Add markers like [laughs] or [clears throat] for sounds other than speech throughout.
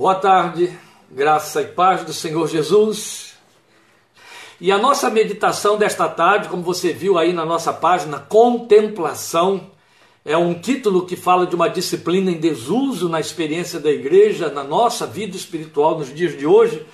Boa tarde, graça e paz do Senhor Jesus. E a nossa meditação desta tarde, como você viu aí na nossa página, Contemplação, é um título que fala de uma disciplina em desuso na experiência da igreja, na nossa vida espiritual nos dias de hoje.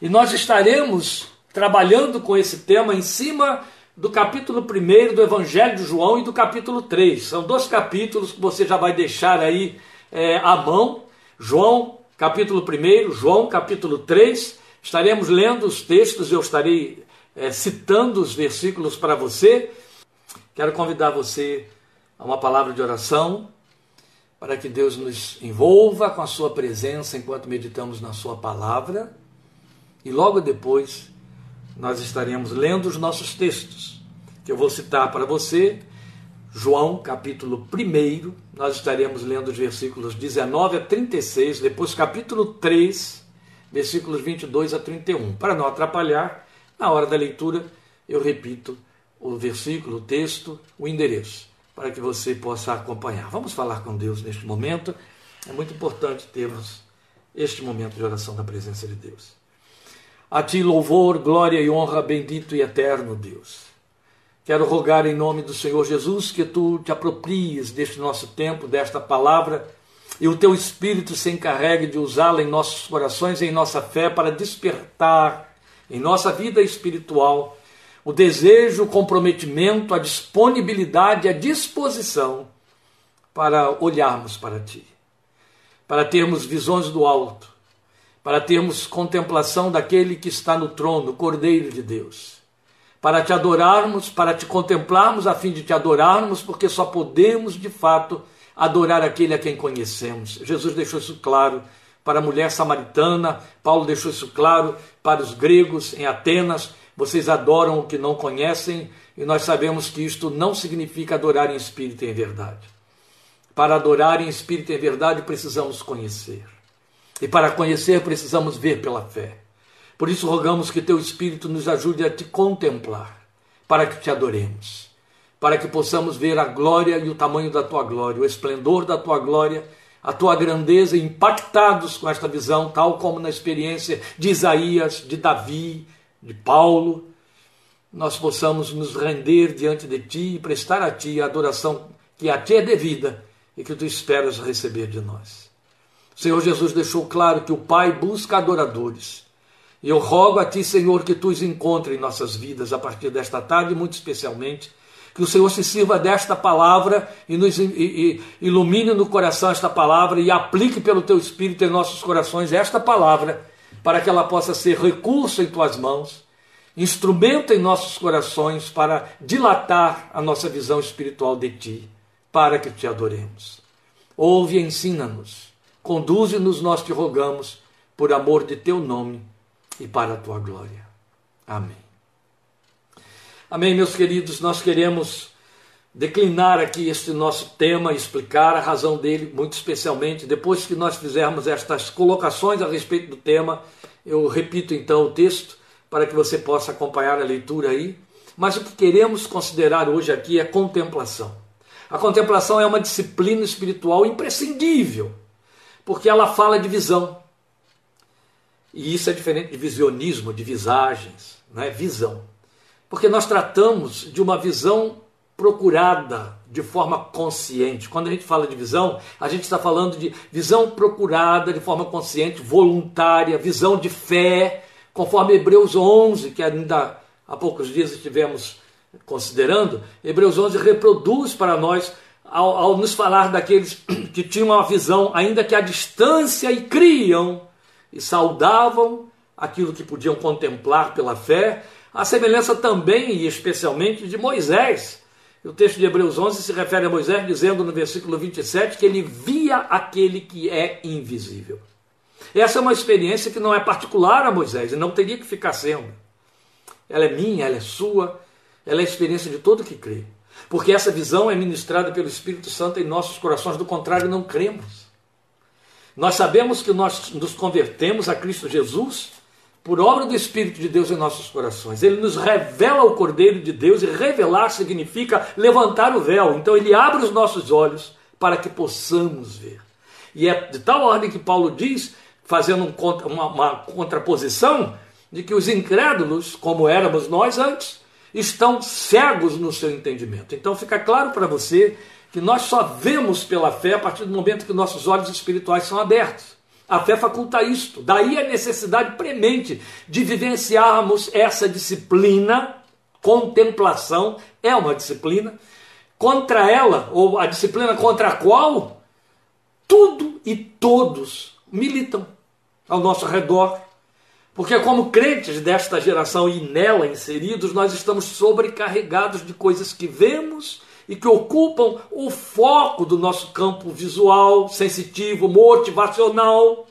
E nós estaremos trabalhando com esse tema em cima do capítulo 1 do Evangelho de João e do capítulo 3. São dois capítulos que você já vai deixar aí é, à mão. João capítulo 1, João, capítulo 3. Estaremos lendo os textos, eu estarei é, citando os versículos para você. Quero convidar você a uma palavra de oração para que Deus nos envolva com a sua presença enquanto meditamos na sua palavra. E logo depois nós estaremos lendo os nossos textos, que eu vou citar para você João, capítulo 1, nós estaremos lendo os versículos 19 a 36, depois capítulo 3, versículos 22 a 31. Para não atrapalhar, na hora da leitura, eu repito o versículo, o texto, o endereço, para que você possa acompanhar. Vamos falar com Deus neste momento. É muito importante termos este momento de oração da presença de Deus. A ti louvor, glória e honra, bendito e eterno Deus. Quero rogar em nome do Senhor Jesus que tu te apropries deste nosso tempo, desta palavra, e o teu Espírito se encarregue de usá-la em nossos corações em nossa fé para despertar em nossa vida espiritual o desejo, o comprometimento, a disponibilidade, a disposição para olharmos para ti, para termos visões do alto, para termos contemplação daquele que está no trono, Cordeiro de Deus para te adorarmos, para te contemplarmos, a fim de te adorarmos, porque só podemos de fato adorar aquele a quem conhecemos. Jesus deixou isso claro para a mulher samaritana, Paulo deixou isso claro para os gregos em Atenas. Vocês adoram o que não conhecem, e nós sabemos que isto não significa adorar em espírito e em verdade. Para adorar em espírito e em verdade, precisamos conhecer. E para conhecer, precisamos ver pela fé. Por isso rogamos que teu Espírito nos ajude a te contemplar, para que te adoremos, para que possamos ver a glória e o tamanho da tua glória, o esplendor da tua glória, a tua grandeza, impactados com esta visão, tal como na experiência de Isaías, de Davi, de Paulo, nós possamos nos render diante de ti e prestar a ti a adoração que a ti é devida e que tu esperas receber de nós. O Senhor Jesus deixou claro que o Pai busca adoradores e eu rogo a Ti, Senhor, que Tu os encontre em nossas vidas a partir desta tarde, muito especialmente. Que o Senhor se sirva desta palavra e nos e, e, ilumine no coração esta palavra e aplique pelo Teu Espírito em nossos corações esta palavra, para que ela possa ser recurso em Tuas mãos, instrumento em nossos corações para dilatar a nossa visão espiritual de Ti, para que Te adoremos. Ouve e ensina-nos, conduze-nos, nós te rogamos, por amor de Teu nome e para a tua glória. Amém. Amém, meus queridos, nós queremos declinar aqui este nosso tema, explicar a razão dele, muito especialmente. Depois que nós fizermos estas colocações a respeito do tema, eu repito então o texto para que você possa acompanhar a leitura aí. Mas o que queremos considerar hoje aqui é contemplação. A contemplação é uma disciplina espiritual imprescindível, porque ela fala de visão. E isso é diferente de visionismo, de visagens, não é visão. Porque nós tratamos de uma visão procurada de forma consciente. Quando a gente fala de visão, a gente está falando de visão procurada de forma consciente, voluntária, visão de fé, conforme Hebreus 11, que ainda há poucos dias estivemos considerando, Hebreus 11 reproduz para nós ao, ao nos falar daqueles [clears throat] que tinham uma visão, ainda que à distância, e criam e saudavam aquilo que podiam contemplar pela fé, a semelhança também e especialmente de Moisés. O texto de Hebreus 11 se refere a Moisés dizendo no versículo 27 que ele via aquele que é invisível. Essa é uma experiência que não é particular a Moisés e não teria que ficar sendo. Ela é minha, ela é sua, ela é a experiência de todo que crê. Porque essa visão é ministrada pelo Espírito Santo em nossos corações, do contrário, não cremos. Nós sabemos que nós nos convertemos a Cristo Jesus por obra do Espírito de Deus em nossos corações. Ele nos revela o Cordeiro de Deus e revelar significa levantar o véu. Então ele abre os nossos olhos para que possamos ver. E é de tal ordem que Paulo diz fazendo uma, uma contraposição de que os incrédulos, como éramos nós antes, estão cegos no seu entendimento. Então fica claro para você que nós só vemos pela fé a partir do momento que nossos olhos espirituais são abertos. A fé faculta isto. Daí a necessidade premente de vivenciarmos essa disciplina. Contemplação é uma disciplina. Contra ela, ou a disciplina contra a qual tudo e todos militam ao nosso redor. Porque, como crentes desta geração e nela inseridos, nós estamos sobrecarregados de coisas que vemos e que ocupam o foco do nosso campo visual, sensitivo, motivacional.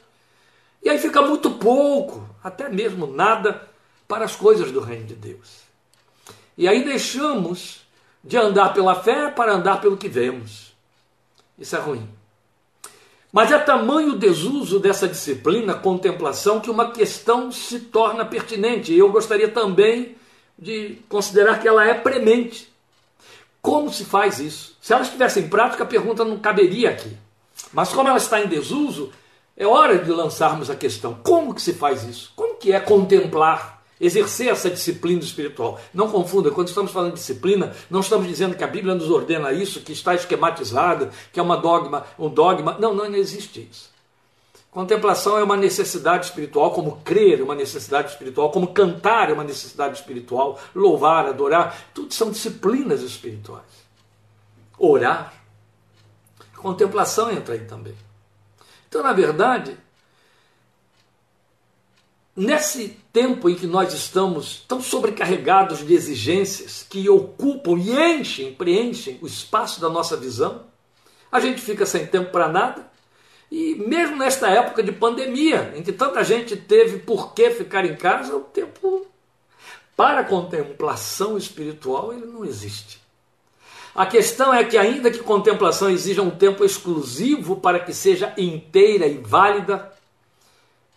E aí fica muito pouco, até mesmo nada, para as coisas do reino de Deus. E aí deixamos de andar pela fé para andar pelo que vemos. Isso é ruim. Mas é tamanho o desuso dessa disciplina, contemplação, que uma questão se torna pertinente. E eu gostaria também de considerar que ela é premente. Como se faz isso? Se ela estivesse em prática, a pergunta não caberia aqui. Mas como ela está em desuso, é hora de lançarmos a questão: como que se faz isso? Como que é contemplar? exercer essa disciplina espiritual. Não confunda, quando estamos falando de disciplina, não estamos dizendo que a Bíblia nos ordena isso, que está esquematizada, que é uma dogma, um dogma. Não, não existe isso. Contemplação é uma necessidade espiritual, como crer é uma necessidade espiritual, como cantar é uma necessidade espiritual, louvar, adorar, tudo são disciplinas espirituais. Orar, contemplação entra aí também. Então, na verdade, Nesse tempo em que nós estamos tão sobrecarregados de exigências que ocupam e enchem, preenchem o espaço da nossa visão, a gente fica sem tempo para nada. E mesmo nesta época de pandemia, em que tanta gente teve por que ficar em casa, o tempo para contemplação espiritual ele não existe. A questão é que, ainda que contemplação exija um tempo exclusivo para que seja inteira e válida,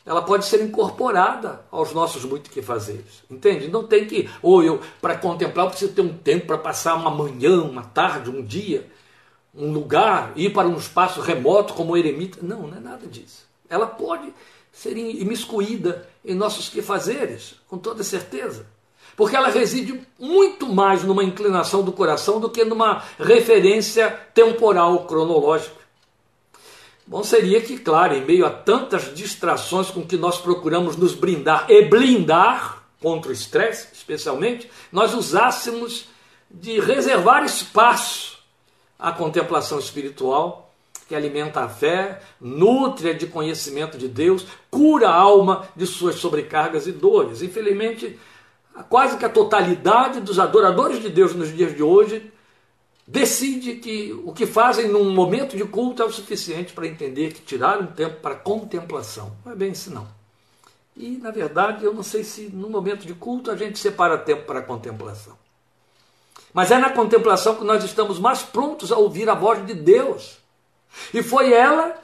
ela pode ser incorporada aos nossos muito que fazeres. Entende? Não tem que, ou eu, para contemplar, eu preciso ter um tempo para passar uma manhã, uma tarde, um dia, um lugar, ir para um espaço remoto como eremita. Não, não é nada disso. Ela pode ser imiscuída em nossos quefazeres, com toda certeza. Porque ela reside muito mais numa inclinação do coração do que numa referência temporal, cronológica. Bom seria que, claro, em meio a tantas distrações com que nós procuramos nos brindar e blindar contra o estresse, especialmente, nós usássemos de reservar espaço à contemplação espiritual que alimenta a fé, nutre de conhecimento de Deus, cura a alma de suas sobrecargas e dores. Infelizmente, quase que a totalidade dos adoradores de Deus nos dias de hoje decide que o que fazem num momento de culto é o suficiente para entender que tirar um tempo para contemplação. Não é bem assim, não. E, na verdade, eu não sei se no momento de culto a gente separa tempo para contemplação. Mas é na contemplação que nós estamos mais prontos a ouvir a voz de Deus. E foi ela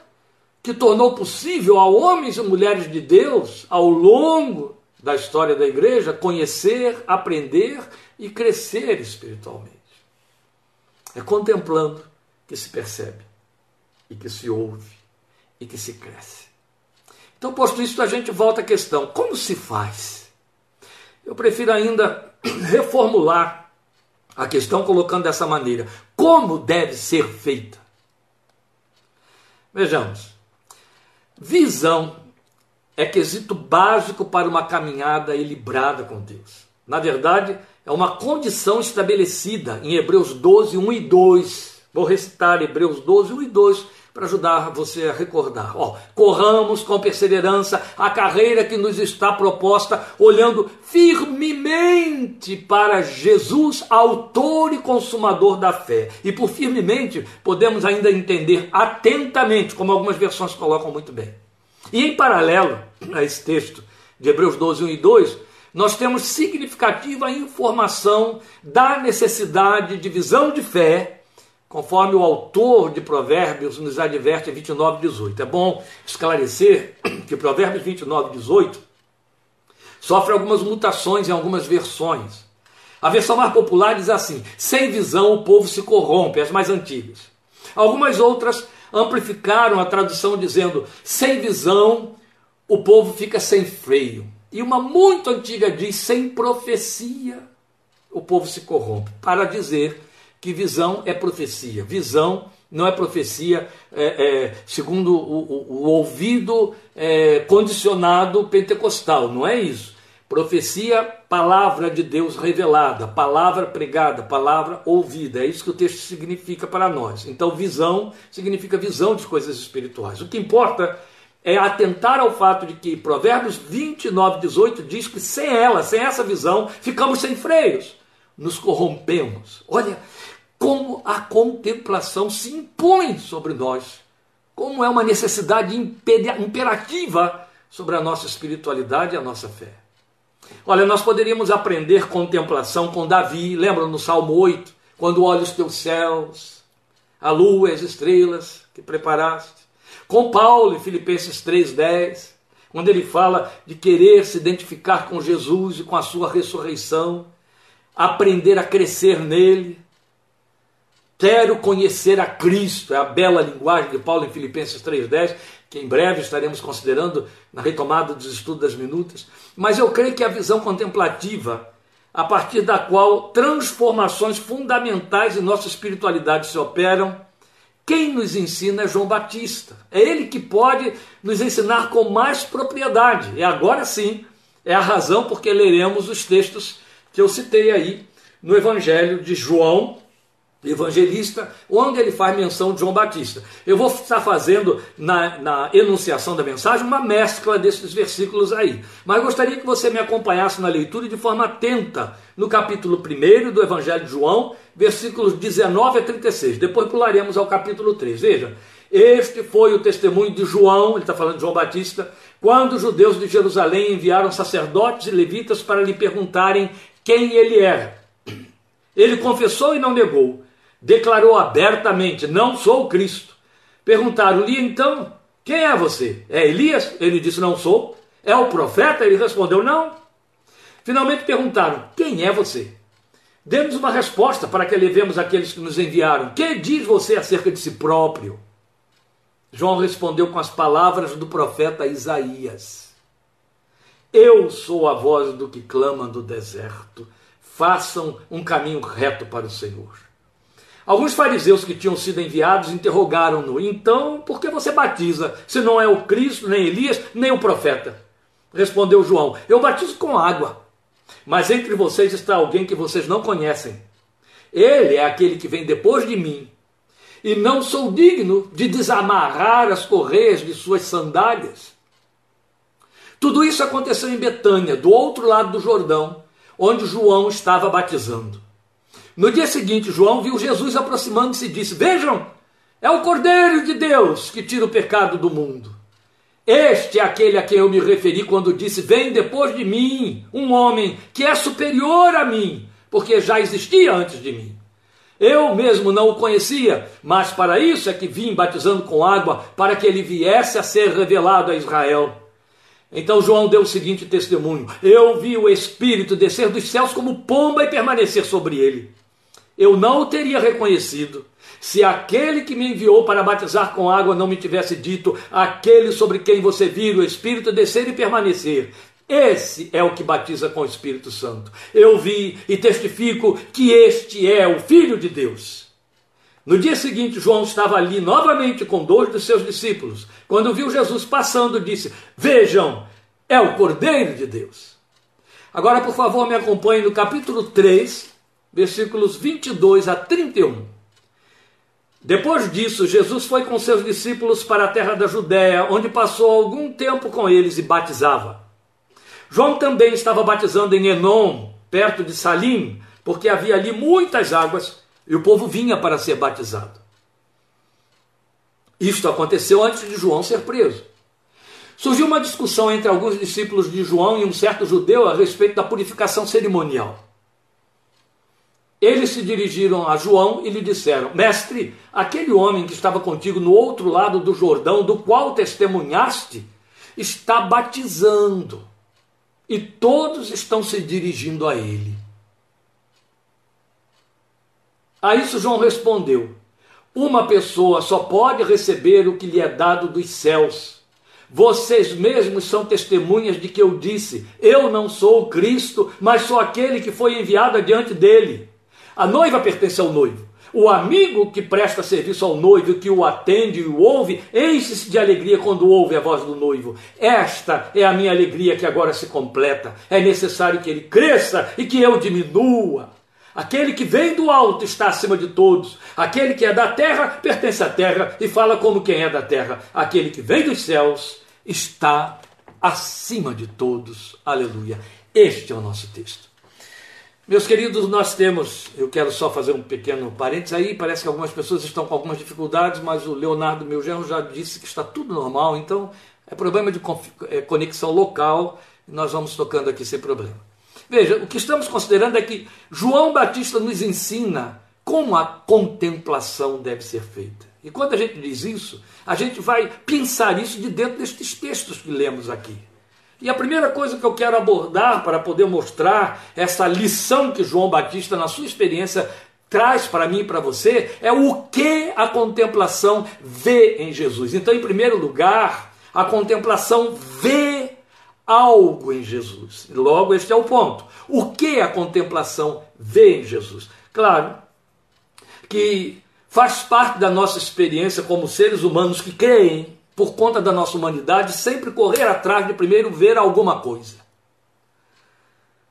que tornou possível a homens e mulheres de Deus, ao longo da história da igreja, conhecer, aprender e crescer espiritualmente. É contemplando que se percebe, e que se ouve, e que se cresce. Então, posto isso, a gente volta à questão: como se faz? Eu prefiro ainda [coughs] reformular a questão colocando dessa maneira: como deve ser feita? Vejamos. Visão é quesito básico para uma caminhada equilibrada com Deus. Na verdade, é uma condição estabelecida em Hebreus 12, 1 e 2. Vou recitar Hebreus 12, 1 e 2 para ajudar você a recordar. Ó, corramos com perseverança a carreira que nos está proposta, olhando firmemente para Jesus, autor e consumador da fé. E por firmemente podemos ainda entender atentamente, como algumas versões colocam muito bem. E em paralelo a esse texto de Hebreus 12, 1 e 2, nós temos significativa informação da necessidade de visão de fé, conforme o autor de Provérbios nos adverte em 29, 18. É bom esclarecer [clears throat] que Provérbios 29, 18 sofre algumas mutações em algumas versões. A versão mais popular diz assim: sem visão o povo se corrompe, as mais antigas. Algumas outras amplificaram a tradução dizendo: sem visão o povo fica sem freio. E uma muito antiga diz: sem profecia, o povo se corrompe. Para dizer que visão é profecia. Visão não é profecia é, é, segundo o, o, o ouvido é, condicionado pentecostal, não é isso. Profecia, palavra de Deus revelada, palavra pregada, palavra ouvida. É isso que o texto significa para nós. Então, visão significa visão de coisas espirituais. O que importa é atentar ao fato de que Provérbios 29, 18 diz que sem ela, sem essa visão, ficamos sem freios, nos corrompemos. Olha, como a contemplação se impõe sobre nós, como é uma necessidade imperativa sobre a nossa espiritualidade e a nossa fé. Olha, nós poderíamos aprender contemplação com Davi, lembra no Salmo 8, quando olha os teus céus, a lua e as estrelas que preparaste. Com Paulo em Filipenses 3,10, quando ele fala de querer se identificar com Jesus e com a sua ressurreição, aprender a crescer nele, Quero conhecer a Cristo, é a bela linguagem de Paulo em Filipenses 3,10, que em breve estaremos considerando na retomada dos estudos das minutas. Mas eu creio que a visão contemplativa, a partir da qual transformações fundamentais em nossa espiritualidade se operam, quem nos ensina é João Batista. É ele que pode nos ensinar com mais propriedade. E agora sim, é a razão porque leremos os textos que eu citei aí no Evangelho de João, evangelista, onde ele faz menção de João Batista. Eu vou estar fazendo na, na, enunciação da mensagem uma mescla desses versículos aí. Mas gostaria que você me acompanhasse na leitura de forma atenta no capítulo 1 do Evangelho de João, versículos 19 a 36. Depois pularemos ao capítulo 3. Veja, este foi o testemunho de João, ele está falando de João Batista, quando os judeus de Jerusalém enviaram sacerdotes e levitas para lhe perguntarem quem ele era. Ele confessou e não negou declarou abertamente: Não sou Cristo. Perguntaram-lhe então: Quem é você? É Elias? Ele disse: Não sou. É o profeta? Ele respondeu: Não. Finalmente perguntaram: Quem é você? Demos uma resposta para que levemos aqueles que nos enviaram. Que diz você acerca de si próprio? João respondeu com as palavras do profeta Isaías: Eu sou a voz do que clama do deserto. Façam um caminho reto para o Senhor. Alguns fariseus que tinham sido enviados interrogaram-no: Então, por que você batiza, se não é o Cristo, nem Elias, nem o profeta? Respondeu João: Eu batizo com água, mas entre vocês está alguém que vocês não conhecem. Ele é aquele que vem depois de mim, e não sou digno de desamarrar as correias de suas sandálias. Tudo isso aconteceu em Betânia, do outro lado do Jordão, onde João estava batizando. No dia seguinte, João viu Jesus aproximando-se e disse: Vejam, é o Cordeiro de Deus que tira o pecado do mundo. Este é aquele a quem eu me referi quando disse: Vem depois de mim um homem que é superior a mim, porque já existia antes de mim. Eu mesmo não o conhecia, mas para isso é que vim batizando com água, para que ele viesse a ser revelado a Israel. Então João deu o seguinte testemunho: Eu vi o Espírito descer dos céus como pomba e permanecer sobre ele eu não o teria reconhecido se aquele que me enviou para batizar com água não me tivesse dito: aquele sobre quem você vira o Espírito descer e permanecer. Esse é o que batiza com o Espírito Santo. Eu vi e testifico que este é o Filho de Deus. No dia seguinte, João estava ali novamente com dois dos seus discípulos. Quando viu Jesus passando, disse: Vejam, é o Cordeiro de Deus. Agora, por favor, me acompanhe no capítulo 3, versículos 22 a 31. Depois disso, Jesus foi com seus discípulos para a terra da Judéia, onde passou algum tempo com eles e batizava. João também estava batizando em Enom, perto de Salim, porque havia ali muitas águas e o povo vinha para ser batizado. Isto aconteceu antes de João ser preso. Surgiu uma discussão entre alguns discípulos de João e um certo judeu a respeito da purificação cerimonial. Eles se dirigiram a João e lhe disseram: Mestre, aquele homem que estava contigo no outro lado do Jordão, do qual testemunhaste, está batizando, e todos estão se dirigindo a ele. A isso João respondeu: Uma pessoa só pode receber o que lhe é dado dos céus. Vocês mesmos são testemunhas de que eu disse: Eu não sou o Cristo, mas sou aquele que foi enviado adiante dele. A noiva pertence ao noivo. O amigo que presta serviço ao noivo, que o atende e o ouve, enche-se de alegria quando ouve a voz do noivo. Esta é a minha alegria que agora se completa. É necessário que ele cresça e que eu diminua. Aquele que vem do alto está acima de todos. Aquele que é da terra pertence à terra e fala como quem é da terra. Aquele que vem dos céus está acima de todos. Aleluia. Este é o nosso texto. Meus queridos, nós temos, eu quero só fazer um pequeno parênteses aí, parece que algumas pessoas estão com algumas dificuldades, mas o Leonardo, meu genro, já disse que está tudo normal, então é problema de é, conexão local, nós vamos tocando aqui sem problema. Veja, o que estamos considerando é que João Batista nos ensina como a contemplação deve ser feita. E quando a gente diz isso, a gente vai pensar isso de dentro destes textos que lemos aqui. E a primeira coisa que eu quero abordar para poder mostrar essa lição que João Batista, na sua experiência, traz para mim e para você é o que a contemplação vê em Jesus. Então, em primeiro lugar, a contemplação vê algo em Jesus. Logo, este é o ponto. O que a contemplação vê em Jesus? Claro que faz parte da nossa experiência como seres humanos que creem por conta da nossa humanidade, sempre correr atrás de primeiro ver alguma coisa.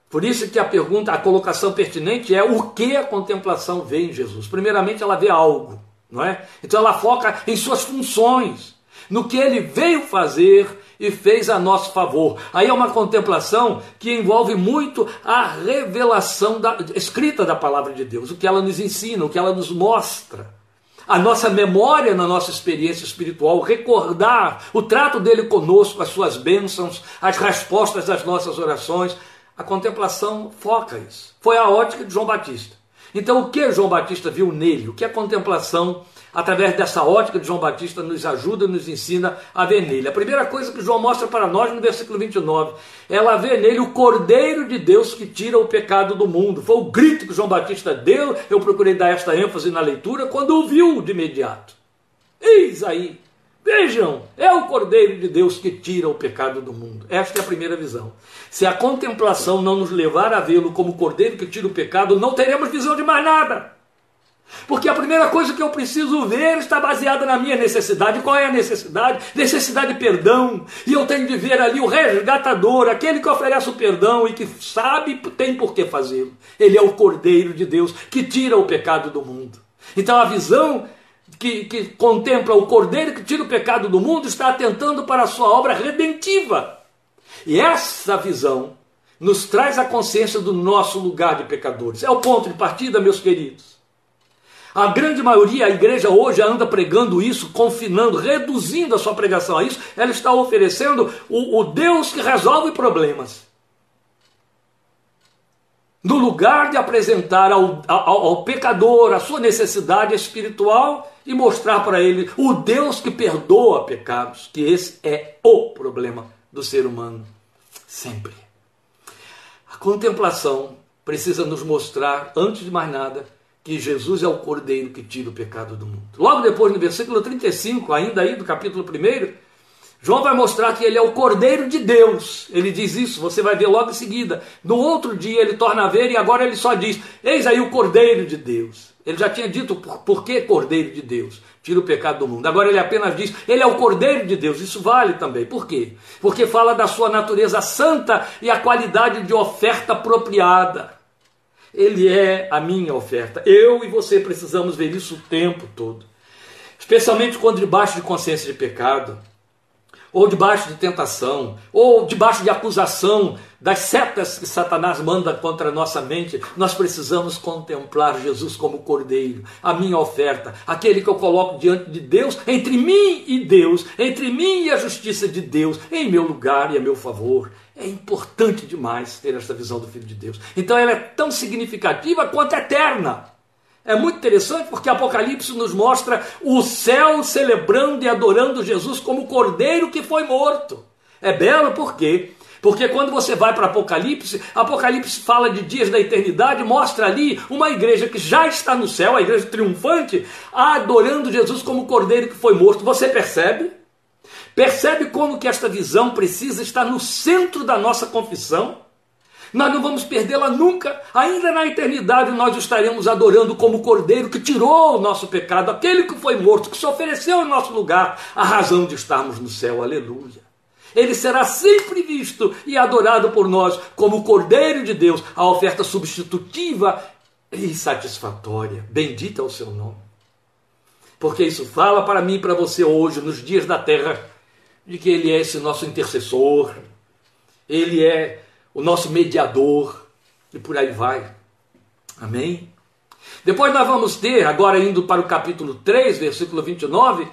Por isso que a pergunta, a colocação pertinente é o que a contemplação vê em Jesus. Primeiramente, ela vê algo, não é? Então ela foca em suas funções, no que ele veio fazer e fez a nosso favor. Aí é uma contemplação que envolve muito a revelação da, escrita da palavra de Deus, o que ela nos ensina, o que ela nos mostra a nossa memória na nossa experiência espiritual, recordar o trato dele conosco, as suas bênçãos, as respostas às nossas orações. A contemplação foca isso. Foi a ótica de João Batista. Então, o que João Batista viu nele? O que a contemplação através dessa ótica de João Batista, nos ajuda, nos ensina a ver nele. A primeira coisa que João mostra para nós no versículo 29, ela vê nele o Cordeiro de Deus que tira o pecado do mundo. Foi o grito que João Batista deu, eu procurei dar esta ênfase na leitura, quando o viu de imediato. Eis aí, vejam, é o Cordeiro de Deus que tira o pecado do mundo. Esta é a primeira visão. Se a contemplação não nos levar a vê-lo como Cordeiro que tira o pecado, não teremos visão de mais nada. Porque a primeira coisa que eu preciso ver está baseada na minha necessidade. Qual é a necessidade? Necessidade de perdão. E eu tenho de ver ali o resgatador, aquele que oferece o perdão e que sabe tem por que fazê-lo. Ele é o Cordeiro de Deus que tira o pecado do mundo. Então a visão que, que contempla o Cordeiro que tira o pecado do mundo está atentando para a sua obra redentiva. E essa visão nos traz a consciência do nosso lugar de pecadores. É o ponto de partida, meus queridos. A grande maioria, a igreja hoje anda pregando isso, confinando, reduzindo a sua pregação a isso. Ela está oferecendo o, o Deus que resolve problemas. No lugar de apresentar ao, ao, ao pecador a sua necessidade espiritual e mostrar para ele o Deus que perdoa pecados, que esse é o problema do ser humano, sempre. A contemplação precisa nos mostrar, antes de mais nada, que Jesus é o cordeiro que tira o pecado do mundo. Logo depois, no versículo 35, ainda aí do capítulo 1, João vai mostrar que ele é o cordeiro de Deus. Ele diz isso, você vai ver logo em seguida. No outro dia ele torna a ver e agora ele só diz: Eis aí o cordeiro de Deus. Ele já tinha dito por, por que cordeiro de Deus? Tira o pecado do mundo. Agora ele apenas diz: Ele é o cordeiro de Deus. Isso vale também. Por quê? Porque fala da sua natureza santa e a qualidade de oferta apropriada. Ele é a minha oferta. Eu e você precisamos ver isso o tempo todo. Especialmente quando debaixo de consciência de pecado, ou debaixo de tentação, ou debaixo de acusação das setas que Satanás manda contra a nossa mente, nós precisamos contemplar Jesus como Cordeiro, a minha oferta, aquele que eu coloco diante de Deus, entre mim e Deus, entre mim e a justiça de Deus, em meu lugar e a meu favor. É importante demais ter esta visão do Filho de Deus. Então ela é tão significativa quanto eterna. É muito interessante porque Apocalipse nos mostra o céu celebrando e adorando Jesus como cordeiro que foi morto. É belo por quê? Porque quando você vai para Apocalipse, Apocalipse fala de dias da eternidade, mostra ali uma igreja que já está no céu, a igreja triunfante, adorando Jesus como cordeiro que foi morto. Você percebe? Percebe como que esta visão precisa estar no centro da nossa confissão? Nós não vamos perdê-la nunca. Ainda na eternidade nós estaremos adorando como o Cordeiro que tirou o nosso pecado, aquele que foi morto, que se ofereceu em nosso lugar, a razão de estarmos no céu. Aleluia. Ele será sempre visto e adorado por nós como o Cordeiro de Deus, a oferta substitutiva e satisfatória. Bendita é o seu nome. Porque isso fala para mim e para você hoje, nos dias da terra, de que Ele é esse nosso intercessor, Ele é o nosso mediador, e por aí vai. Amém? Depois nós vamos ter, agora indo para o capítulo 3, versículo 29,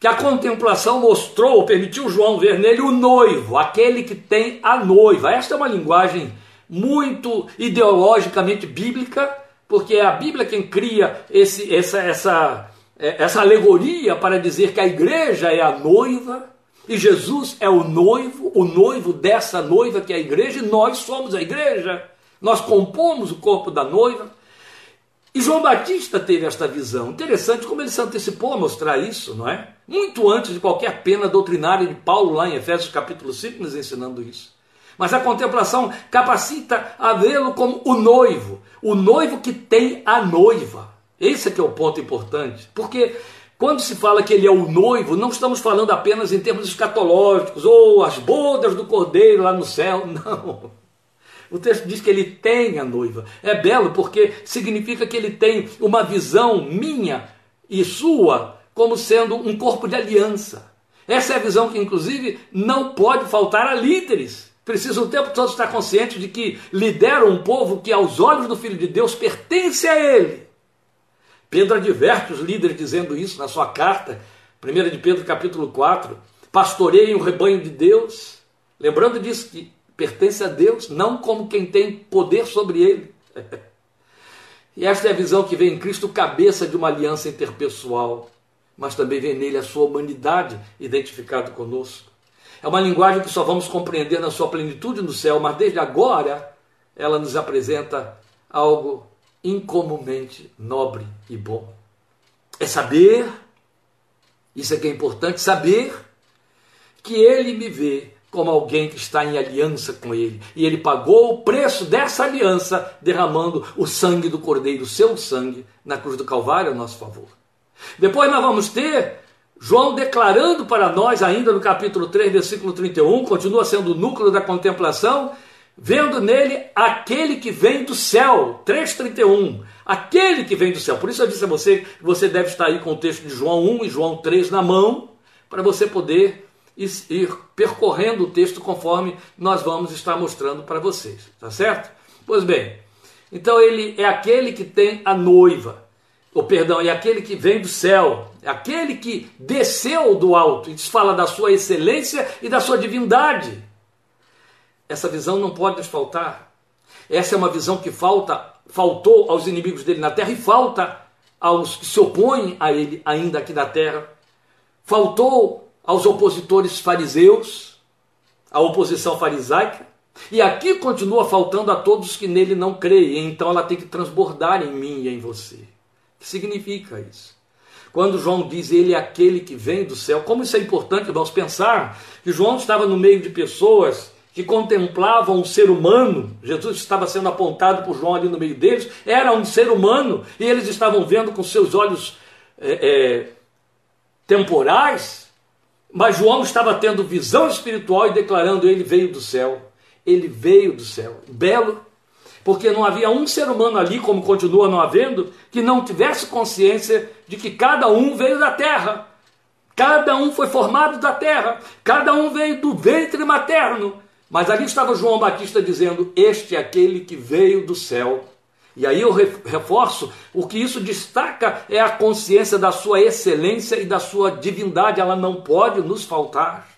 que a contemplação mostrou, permitiu João ver nele o noivo, aquele que tem a noiva. Esta é uma linguagem muito ideologicamente bíblica, porque é a Bíblia quem cria esse, essa, essa, é, essa alegoria para dizer que a igreja é a noiva e Jesus é o noivo, o noivo dessa noiva que é a igreja, e nós somos a igreja. Nós compomos o corpo da noiva. E João Batista teve esta visão. Interessante como ele se antecipou a mostrar isso, não é? Muito antes de qualquer pena doutrinária de Paulo, lá em Efésios capítulo 5, nos ensinando isso. Mas a contemplação capacita a vê-lo como o noivo, o noivo que tem a noiva. Esse é que é o ponto importante. Porque quando se fala que ele é o noivo, não estamos falando apenas em termos escatológicos, ou as bodas do cordeiro lá no céu, [laughs] não. O texto diz que ele tem a noiva. É belo porque significa que ele tem uma visão minha e sua como sendo um corpo de aliança. Essa é a visão que, inclusive, não pode faltar a líderes. Precisa o tempo todo estar consciente de que lidera um povo que, aos olhos do Filho de Deus, pertence a ele. Pedro adverte os líderes dizendo isso na sua carta, 1 de Pedro capítulo 4, pastoreiem o rebanho de Deus, lembrando disso que pertence a Deus, não como quem tem poder sobre ele. [laughs] e esta é a visão que vê em Cristo cabeça de uma aliança interpessoal, mas também vê nele a sua humanidade identificada conosco. É uma linguagem que só vamos compreender na sua plenitude no céu, mas desde agora ela nos apresenta algo incomumente nobre e bom. É saber, isso é que é importante, saber que ele me vê como alguém que está em aliança com ele. E ele pagou o preço dessa aliança, derramando o sangue do Cordeiro, seu sangue, na cruz do Calvário a nosso favor. Depois nós vamos ter João declarando para nós, ainda no capítulo 3, versículo 31, continua sendo o núcleo da contemplação, vendo nele aquele que vem do céu. 3,31. Aquele que vem do céu. Por isso eu disse a você que você deve estar aí com o texto de João 1 e João 3 na mão, para você poder ir percorrendo o texto conforme nós vamos estar mostrando para vocês. Tá certo? Pois bem, então ele é aquele que tem a noiva. Ou perdão, é aquele que vem do céu, é aquele que desceu do alto. Isso fala da sua excelência e da sua divindade. Essa visão não pode nos faltar. Essa é uma visão que falta, faltou aos inimigos dele na terra e falta aos que se opõem a ele ainda aqui na terra. Faltou aos opositores fariseus, à oposição farisaica, e aqui continua faltando a todos que nele não creem, então ela tem que transbordar em mim e em você. O que significa isso? Quando João diz ele é aquele que vem do céu, como isso é importante, vamos pensar que João estava no meio de pessoas que contemplavam o ser humano, Jesus estava sendo apontado por João ali no meio deles, era um ser humano, e eles estavam vendo com seus olhos é, é, temporais, mas João estava tendo visão espiritual e declarando: Ele veio do céu, ele veio do céu. Belo, porque não havia um ser humano ali, como continua não havendo, que não tivesse consciência de que cada um veio da terra. Cada um foi formado da terra, cada um veio do ventre materno. Mas ali estava João Batista dizendo: Este é aquele que veio do céu. E aí eu reforço: o que isso destaca é a consciência da sua excelência e da sua divindade, ela não pode nos faltar.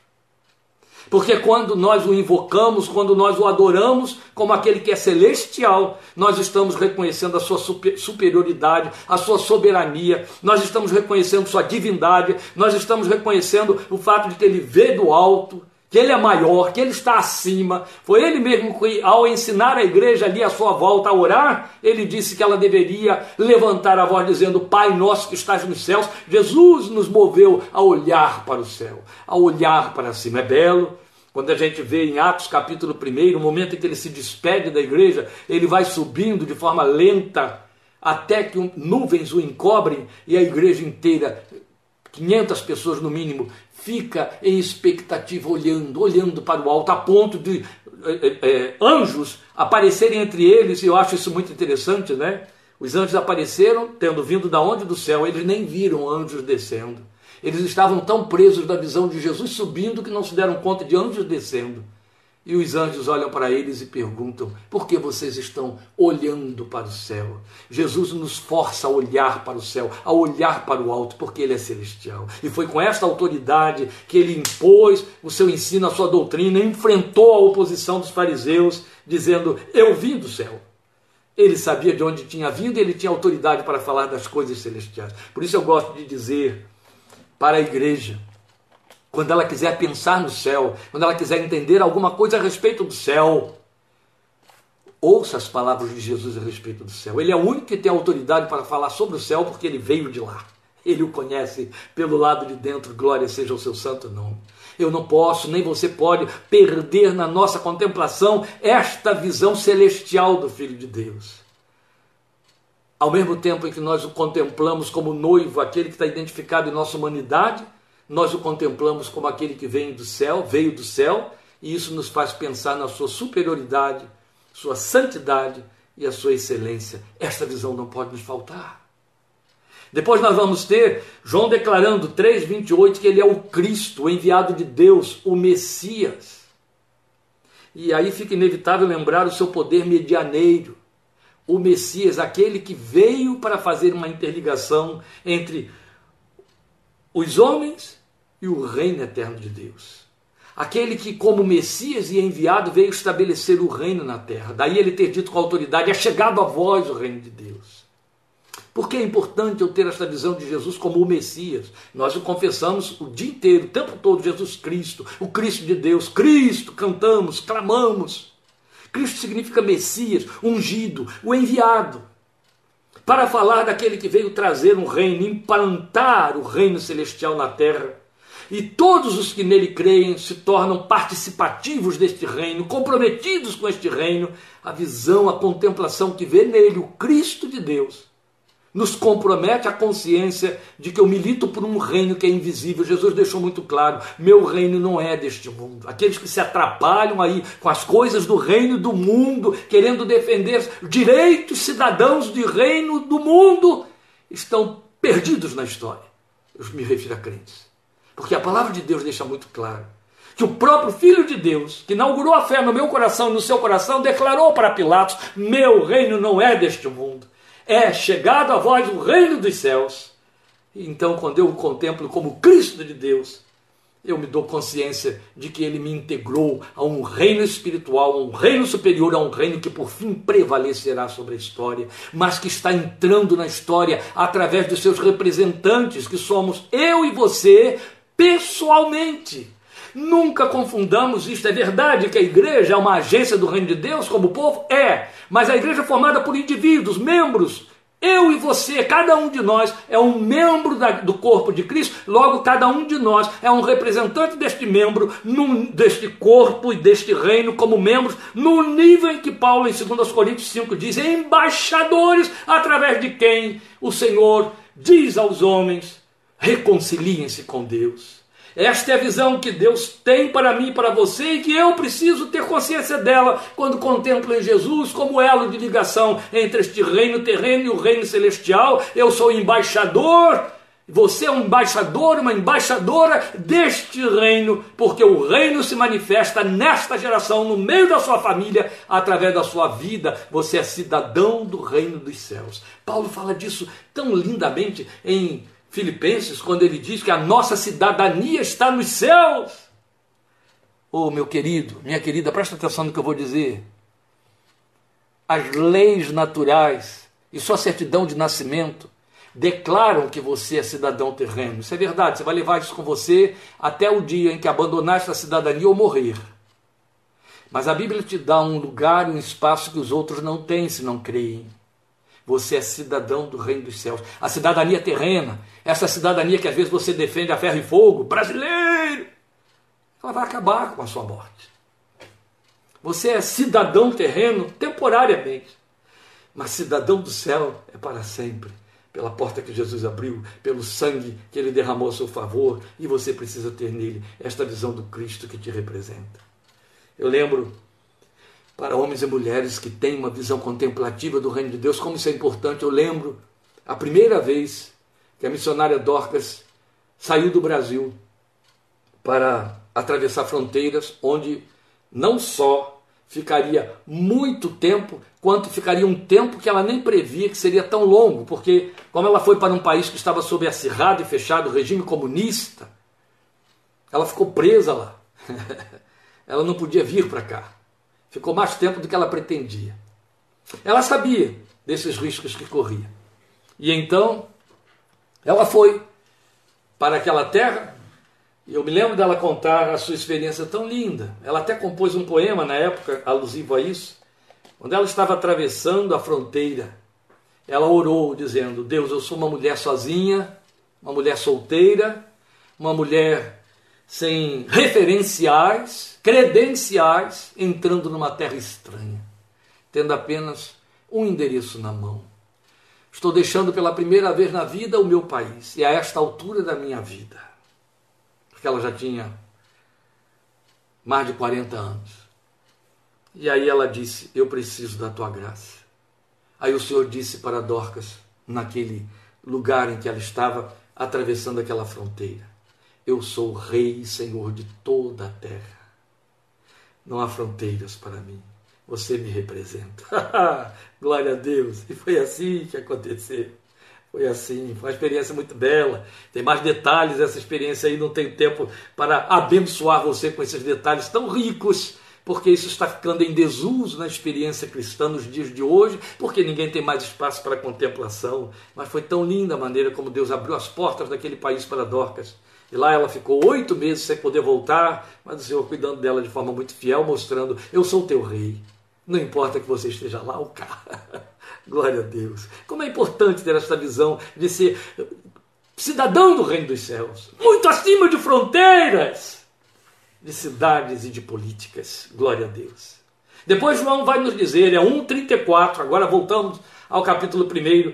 Porque quando nós o invocamos, quando nós o adoramos como aquele que é celestial, nós estamos reconhecendo a sua superioridade, a sua soberania, nós estamos reconhecendo sua divindade, nós estamos reconhecendo o fato de que ele vê do alto que ele é maior, que ele está acima. Foi ele mesmo que, ao ensinar a igreja ali à sua volta a orar, ele disse que ela deveria levantar a voz dizendo: Pai nosso que estás nos céus. Jesus nos moveu a olhar para o céu, a olhar para cima. É belo. Quando a gente vê em Atos capítulo 1, o momento em que ele se despede da igreja, ele vai subindo de forma lenta até que nuvens o encobrem e a igreja inteira 500 pessoas no mínimo, fica em expectativa, olhando, olhando para o alto, a ponto de é, é, anjos aparecerem entre eles, e eu acho isso muito interessante, né? Os anjos apareceram, tendo vindo da onde do céu, eles nem viram anjos descendo. Eles estavam tão presos da visão de Jesus subindo que não se deram conta de anjos descendo. E os anjos olham para eles e perguntam: por que vocês estão olhando para o céu? Jesus nos força a olhar para o céu, a olhar para o alto, porque ele é celestial. E foi com esta autoridade que ele impôs o seu ensino, a sua doutrina, enfrentou a oposição dos fariseus, dizendo: Eu vim do céu. Ele sabia de onde tinha vindo e ele tinha autoridade para falar das coisas celestiais. Por isso eu gosto de dizer para a igreja quando ela quiser pensar no céu, quando ela quiser entender alguma coisa a respeito do céu, ouça as palavras de Jesus a respeito do céu. Ele é o único que tem autoridade para falar sobre o céu, porque ele veio de lá. Ele o conhece pelo lado de dentro, glória seja o seu santo nome. Eu não posso, nem você pode, perder na nossa contemplação esta visão celestial do Filho de Deus. Ao mesmo tempo em que nós o contemplamos como noivo, aquele que está identificado em nossa humanidade, nós o contemplamos como aquele que vem do céu, veio do céu, e isso nos faz pensar na sua superioridade, sua santidade e a sua excelência. Esta visão não pode nos faltar. Depois nós vamos ter João declarando 3:28 que ele é o Cristo, o enviado de Deus, o Messias. E aí fica inevitável lembrar o seu poder medianeiro. O Messias, aquele que veio para fazer uma interligação entre os homens e o reino eterno de Deus. Aquele que, como Messias e enviado, veio estabelecer o reino na terra. Daí ele ter dito com autoridade: é chegado a vós o reino de Deus. Por que é importante eu ter esta visão de Jesus como o Messias? Nós o confessamos o dia inteiro, o tempo todo, Jesus Cristo, o Cristo de Deus, Cristo, cantamos, clamamos. Cristo significa Messias, ungido, o enviado para falar daquele que veio trazer um reino, implantar o reino celestial na terra. E todos os que nele creem se tornam participativos deste reino, comprometidos com este reino, a visão, a contemplação que vê nele o Cristo de Deus nos compromete a consciência de que eu milito por um reino que é invisível. Jesus deixou muito claro: meu reino não é deste mundo. Aqueles que se atrapalham aí com as coisas do reino do mundo, querendo defender direitos cidadãos de reino do mundo, estão perdidos na história. Eu me refiro a crentes. Porque a palavra de Deus deixa muito claro que o próprio Filho de Deus, que inaugurou a fé no meu coração e no seu coração, declarou para Pilatos: Meu reino não é deste mundo é chegado a vós o reino dos céus. Então, quando eu o contemplo como Cristo de Deus, eu me dou consciência de que ele me integrou a um reino espiritual, a um reino superior, a um reino que por fim prevalecerá sobre a história, mas que está entrando na história através dos seus representantes, que somos eu e você pessoalmente. Nunca confundamos isto. É verdade que a igreja é uma agência do reino de Deus, como o povo? É. Mas a igreja é formada por indivíduos, membros. Eu e você, cada um de nós é um membro da, do corpo de Cristo, logo cada um de nós é um representante deste membro, num, deste corpo e deste reino como membros, no nível em que Paulo, em 2 Coríntios 5, diz: embaixadores, através de quem o Senhor diz aos homens: reconciliem-se com Deus. Esta é a visão que Deus tem para mim e para você e que eu preciso ter consciência dela quando contemplo em Jesus como elo de ligação entre este reino terreno e o reino celestial. Eu sou embaixador. Você é um embaixador, uma embaixadora deste reino, porque o reino se manifesta nesta geração, no meio da sua família, através da sua vida. Você é cidadão do reino dos céus. Paulo fala disso tão lindamente em Filipenses, quando ele diz que a nossa cidadania está nos céus. Oh, meu querido, minha querida, presta atenção no que eu vou dizer. As leis naturais e sua certidão de nascimento declaram que você é cidadão terreno. Isso é verdade, você vai levar isso com você até o dia em que abandonar essa cidadania ou morrer. Mas a Bíblia te dá um lugar, um espaço que os outros não têm se não creem. Você é cidadão do reino dos céus. A cidadania terrena, essa cidadania que às vezes você defende a ferro e fogo, brasileiro, ela vai acabar com a sua morte. Você é cidadão terreno temporariamente, mas cidadão do céu é para sempre. Pela porta que Jesus abriu, pelo sangue que ele derramou a seu favor, e você precisa ter nele esta visão do Cristo que te representa. Eu lembro para homens e mulheres que têm uma visão contemplativa do reino de Deus, como isso é importante. Eu lembro a primeira vez que a missionária Dorcas saiu do Brasil para atravessar fronteiras, onde não só ficaria muito tempo, quanto ficaria um tempo que ela nem previa que seria tão longo, porque como ela foi para um país que estava sob acirrado e fechado regime comunista, ela ficou presa lá. [laughs] ela não podia vir para cá. Ficou mais tempo do que ela pretendia. Ela sabia desses riscos que corria. E então, ela foi para aquela terra. E eu me lembro dela contar a sua experiência tão linda. Ela até compôs um poema na época alusivo a isso. Quando ela estava atravessando a fronteira, ela orou dizendo: Deus, eu sou uma mulher sozinha, uma mulher solteira, uma mulher sem referenciais, credenciais, entrando numa terra estranha, tendo apenas um endereço na mão. Estou deixando pela primeira vez na vida o meu país, e a esta altura da minha vida, porque ela já tinha mais de 40 anos. E aí ela disse: Eu preciso da tua graça. Aí o Senhor disse para Dorcas, naquele lugar em que ela estava, atravessando aquela fronteira: eu sou Rei e Senhor de toda a terra. Não há fronteiras para mim. Você me representa. [laughs] Glória a Deus. E foi assim que aconteceu. Foi assim, foi uma experiência muito bela. Tem mais detalhes essa experiência aí, não tenho tempo para abençoar você com esses detalhes tão ricos, porque isso está ficando em desuso na experiência cristã nos dias de hoje, porque ninguém tem mais espaço para contemplação. Mas foi tão linda a maneira como Deus abriu as portas daquele país para Dorcas. E lá ela ficou oito meses sem poder voltar, mas o Senhor cuidando dela de forma muito fiel, mostrando: Eu sou teu rei. Não importa que você esteja lá ou cá. [laughs] Glória a Deus. Como é importante ter essa visão de ser cidadão do reino dos céus, muito acima de fronteiras, de cidades e de políticas. Glória a Deus. Depois João vai nos dizer, é 1,34, agora voltamos ao capítulo 1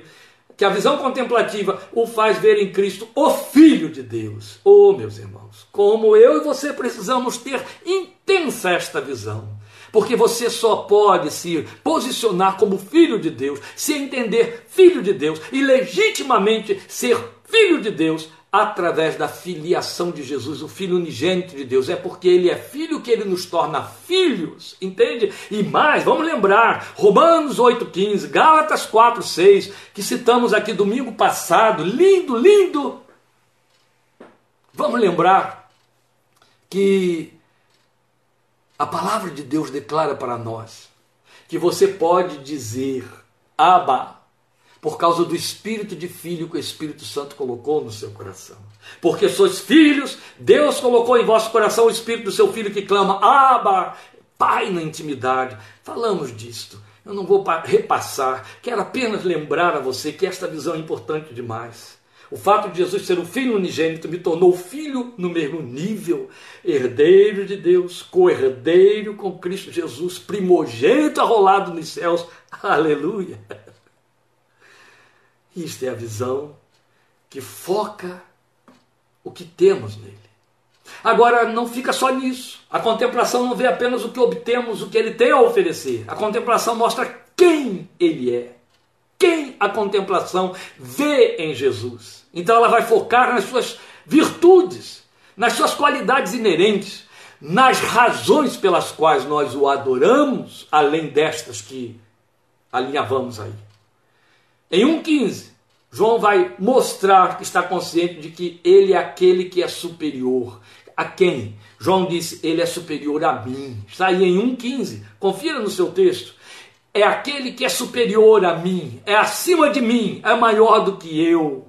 que a visão contemplativa o faz ver em Cristo o Filho de Deus. Oh, meus irmãos, como eu e você precisamos ter intensa esta visão. Porque você só pode se posicionar como filho de Deus, se entender filho de Deus e legitimamente ser filho de Deus através da filiação de Jesus, o Filho unigênito de Deus. É porque Ele é filho que Ele nos torna filhos, entende? E mais, vamos lembrar, Romanos 8,15, Gálatas 4,6, que citamos aqui domingo passado, lindo, lindo. Vamos lembrar que a palavra de Deus declara para nós que você pode dizer, Abba, por causa do espírito de filho que o Espírito Santo colocou no seu coração. Porque sois filhos, Deus colocou em vosso coração o espírito do seu filho que clama, Abba, Pai na intimidade. Falamos disto. Eu não vou repassar, quero apenas lembrar a você que esta visão é importante demais. O fato de Jesus ser o Filho unigênito me tornou filho no mesmo nível, herdeiro de Deus, co-herdeiro com Cristo Jesus, primogênito arrolado nos céus. Aleluia! Isto é a visão que foca o que temos nele. Agora, não fica só nisso. A contemplação não vê apenas o que obtemos, o que ele tem a oferecer. A contemplação mostra quem ele é. Quem a contemplação vê em Jesus. Então ela vai focar nas suas virtudes, nas suas qualidades inerentes, nas razões pelas quais nós o adoramos, além destas que alinhavamos aí. Em 1,15, João vai mostrar que está consciente de que ele é aquele que é superior. A quem? João disse: Ele é superior a mim. Está aí em 1,15. Confira no seu texto. é aquele que é superior a mim, é acima de mim, é maior do que eu.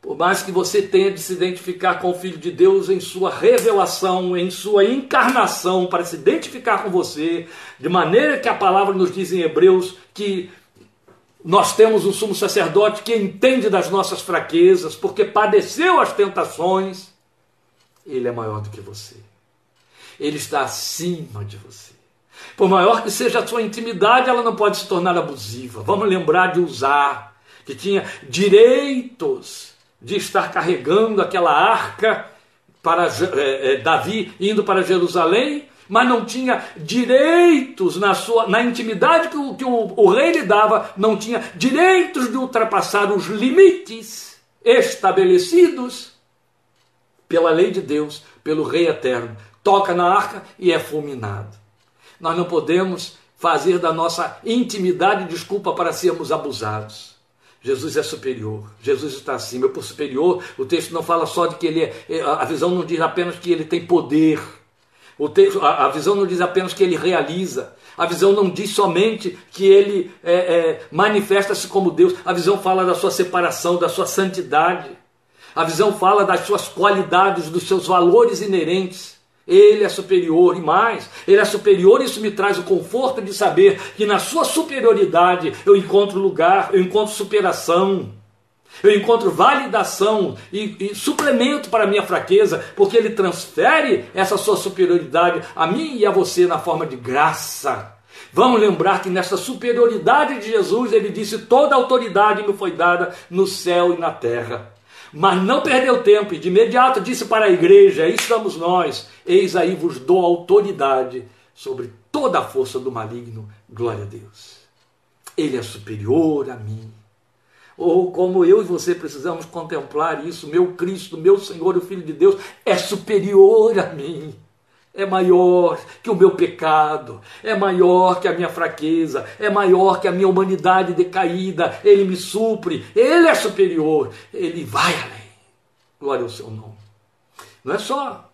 Por mais que você tenha de se identificar com o Filho de Deus em sua revelação, em sua encarnação, para se identificar com você, de maneira que a palavra nos diz em Hebreus que nós temos um sumo sacerdote que entende das nossas fraquezas, porque padeceu as tentações, ele é maior do que você. Ele está acima de você. Por maior que seja a sua intimidade, ela não pode se tornar abusiva. Vamos lembrar de usar, que tinha direitos de estar carregando aquela arca para é, é, Davi indo para Jerusalém, mas não tinha direitos na sua na intimidade que o, que o, o rei lhe dava, não tinha direitos de ultrapassar os limites estabelecidos pela lei de Deus, pelo rei eterno. Toca na arca e é fulminado. Nós não podemos fazer da nossa intimidade desculpa para sermos abusados. Jesus é superior, Jesus está acima. Eu, por superior, o texto não fala só de que ele é. é a visão não diz apenas que ele tem poder. Texto, a, a visão não diz apenas que ele realiza. A visão não diz somente que ele é, é, manifesta-se como Deus. A visão fala da sua separação, da sua santidade. A visão fala das suas qualidades, dos seus valores inerentes. Ele é superior e mais, ele é superior, isso me traz o conforto de saber que na sua superioridade eu encontro lugar, eu encontro superação, eu encontro validação e, e suplemento para a minha fraqueza, porque ele transfere essa sua superioridade a mim e a você na forma de graça. Vamos lembrar que nessa superioridade de Jesus, ele disse: toda autoridade me foi dada no céu e na terra. Mas não perdeu tempo e de imediato disse para a igreja: Aí estamos nós, eis aí vos dou autoridade sobre toda a força do maligno. Glória a Deus. Ele é superior a mim. Ou como eu e você precisamos contemplar isso, meu Cristo, meu Senhor, o Filho de Deus, é superior a mim é maior que o meu pecado, é maior que a minha fraqueza, é maior que a minha humanidade decaída. Ele me supre, ele é superior, ele vai além. Glória ao seu nome. Não é só.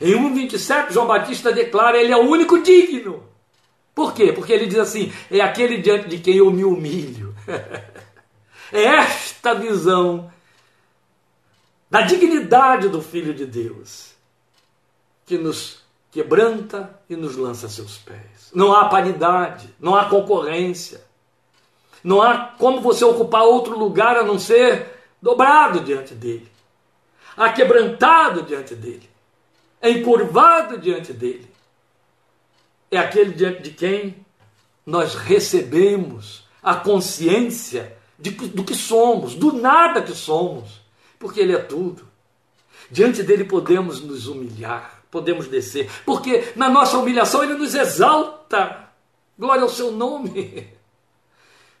Em 1,27, João Batista declara: Ele é o único digno. Por quê? Porque ele diz assim: é aquele diante de quem eu me humilho. [laughs] é esta visão da dignidade do Filho de Deus que nos quebranta e nos lança a seus pés. Não há paridade, não há concorrência. Não há como você ocupar outro lugar a não ser dobrado diante dele, aquebrantado diante dele, encurvado diante dele. É aquele diante de quem nós recebemos a consciência de, do que somos, do nada que somos, porque ele é tudo. Diante dele podemos nos humilhar podemos descer, porque na nossa humilhação ele nos exalta. Glória ao seu nome.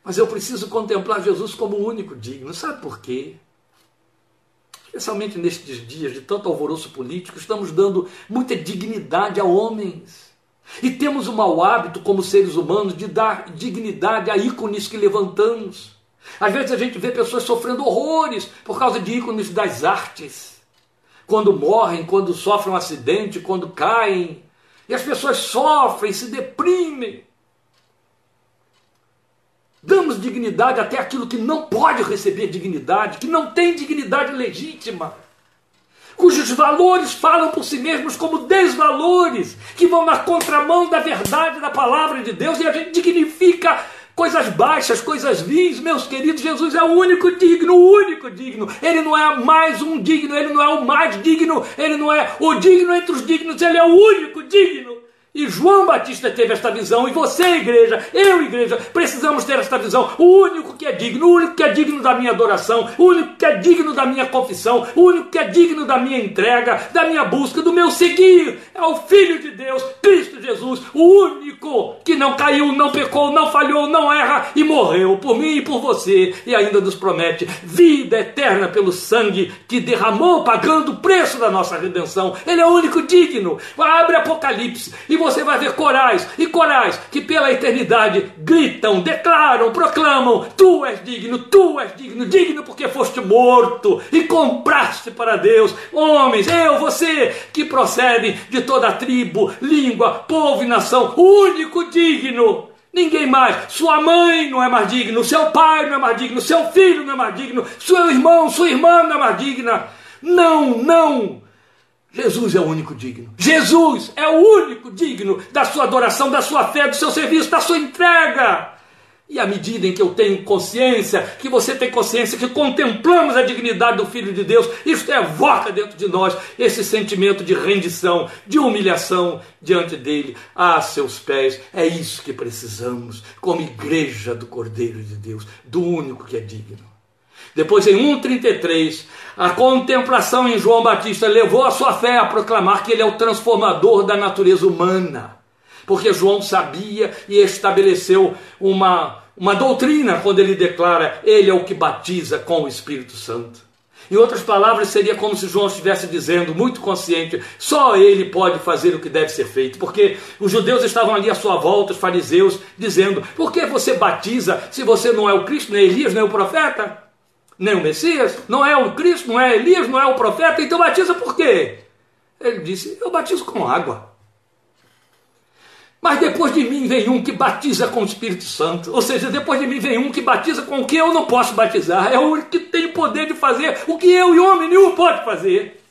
Mas eu preciso contemplar Jesus como o único digno. Sabe por quê? Especialmente nestes dias de tanto alvoroço político, estamos dando muita dignidade a homens. E temos o mau hábito, como seres humanos, de dar dignidade a ícones que levantamos. Às vezes a gente vê pessoas sofrendo horrores por causa de ícones das artes quando morrem, quando sofrem um acidente, quando caem. E as pessoas sofrem, se deprimem. Damos dignidade até aquilo que não pode receber dignidade, que não tem dignidade legítima, cujos valores falam por si mesmos como desvalores, que vão na contramão da verdade da palavra de Deus e a gente dignifica coisas baixas, coisas vis, meus queridos, Jesus é o único digno, o único digno. Ele não é mais um digno, ele não é o mais digno, ele não é o digno entre os dignos, ele é o único digno. E João Batista teve esta visão, e você, igreja, eu, igreja, precisamos ter esta visão. O único que é digno, o único que é digno da minha adoração, o único que é digno da minha confissão, o único que é digno da minha entrega, da minha busca, do meu seguir, é o Filho de Deus, Cristo Jesus, o único que não caiu, não pecou, não falhou, não erra e morreu por mim e por você, e ainda nos promete vida eterna pelo sangue que derramou, pagando o preço da nossa redenção. Ele é o único digno. Abre Apocalipse e você vai ver corais e corais que pela eternidade gritam, declaram, proclamam: Tu és digno, tu és digno, digno porque foste morto e compraste para Deus homens, eu, você, que procedem de toda tribo, língua, povo e nação, único digno. Ninguém mais. Sua mãe não é mais digno, seu pai não é mais digno, seu filho não é mais digno, seu irmão, sua irmã não é mais digna. Não, não. Jesus é o único digno. Jesus é o único digno da sua adoração, da sua fé, do seu serviço, da sua entrega. E à medida em que eu tenho consciência, que você tem consciência, que contemplamos a dignidade do Filho de Deus, isso evoca dentro de nós esse sentimento de rendição, de humilhação diante dele, a seus pés. É isso que precisamos, como igreja do Cordeiro de Deus, do único que é digno. Depois, em 1,33, a contemplação em João Batista levou a sua fé a proclamar que ele é o transformador da natureza humana. Porque João sabia e estabeleceu uma, uma doutrina quando ele declara: Ele é o que batiza com o Espírito Santo. Em outras palavras, seria como se João estivesse dizendo, muito consciente, só ele pode fazer o que deve ser feito, porque os judeus estavam ali à sua volta, os fariseus, dizendo: por que você batiza se você não é o Cristo, nem Elias, nem o profeta? Nem o Messias, não é o Cristo, não é Elias, não é o profeta, então batiza por quê? Ele disse: Eu batizo com água. Mas depois de mim vem um que batiza com o Espírito Santo. Ou seja, depois de mim vem um que batiza com o que eu não posso batizar. É o que tem o poder de fazer o que eu e homem nenhum pode fazer.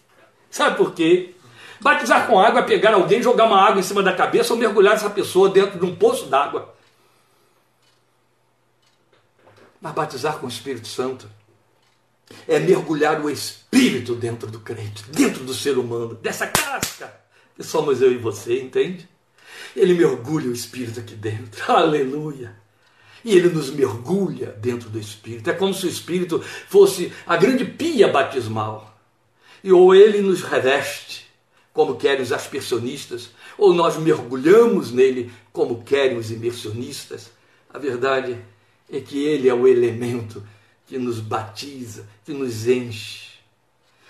Sabe por quê? Batizar com água é pegar alguém, jogar uma água em cima da cabeça ou mergulhar essa pessoa dentro de um poço d'água. Mas batizar com o Espírito Santo é mergulhar o espírito dentro do crente, dentro do ser humano, dessa casca que somos eu e você, entende? Ele mergulha o espírito aqui dentro, [laughs] aleluia. E ele nos mergulha dentro do espírito. É como se o espírito fosse a grande pia batismal. E ou ele nos reveste, como querem os aspersionistas, ou nós mergulhamos nele, como querem os imersionistas. A verdade é que ele é o elemento que nos batiza, que nos enche.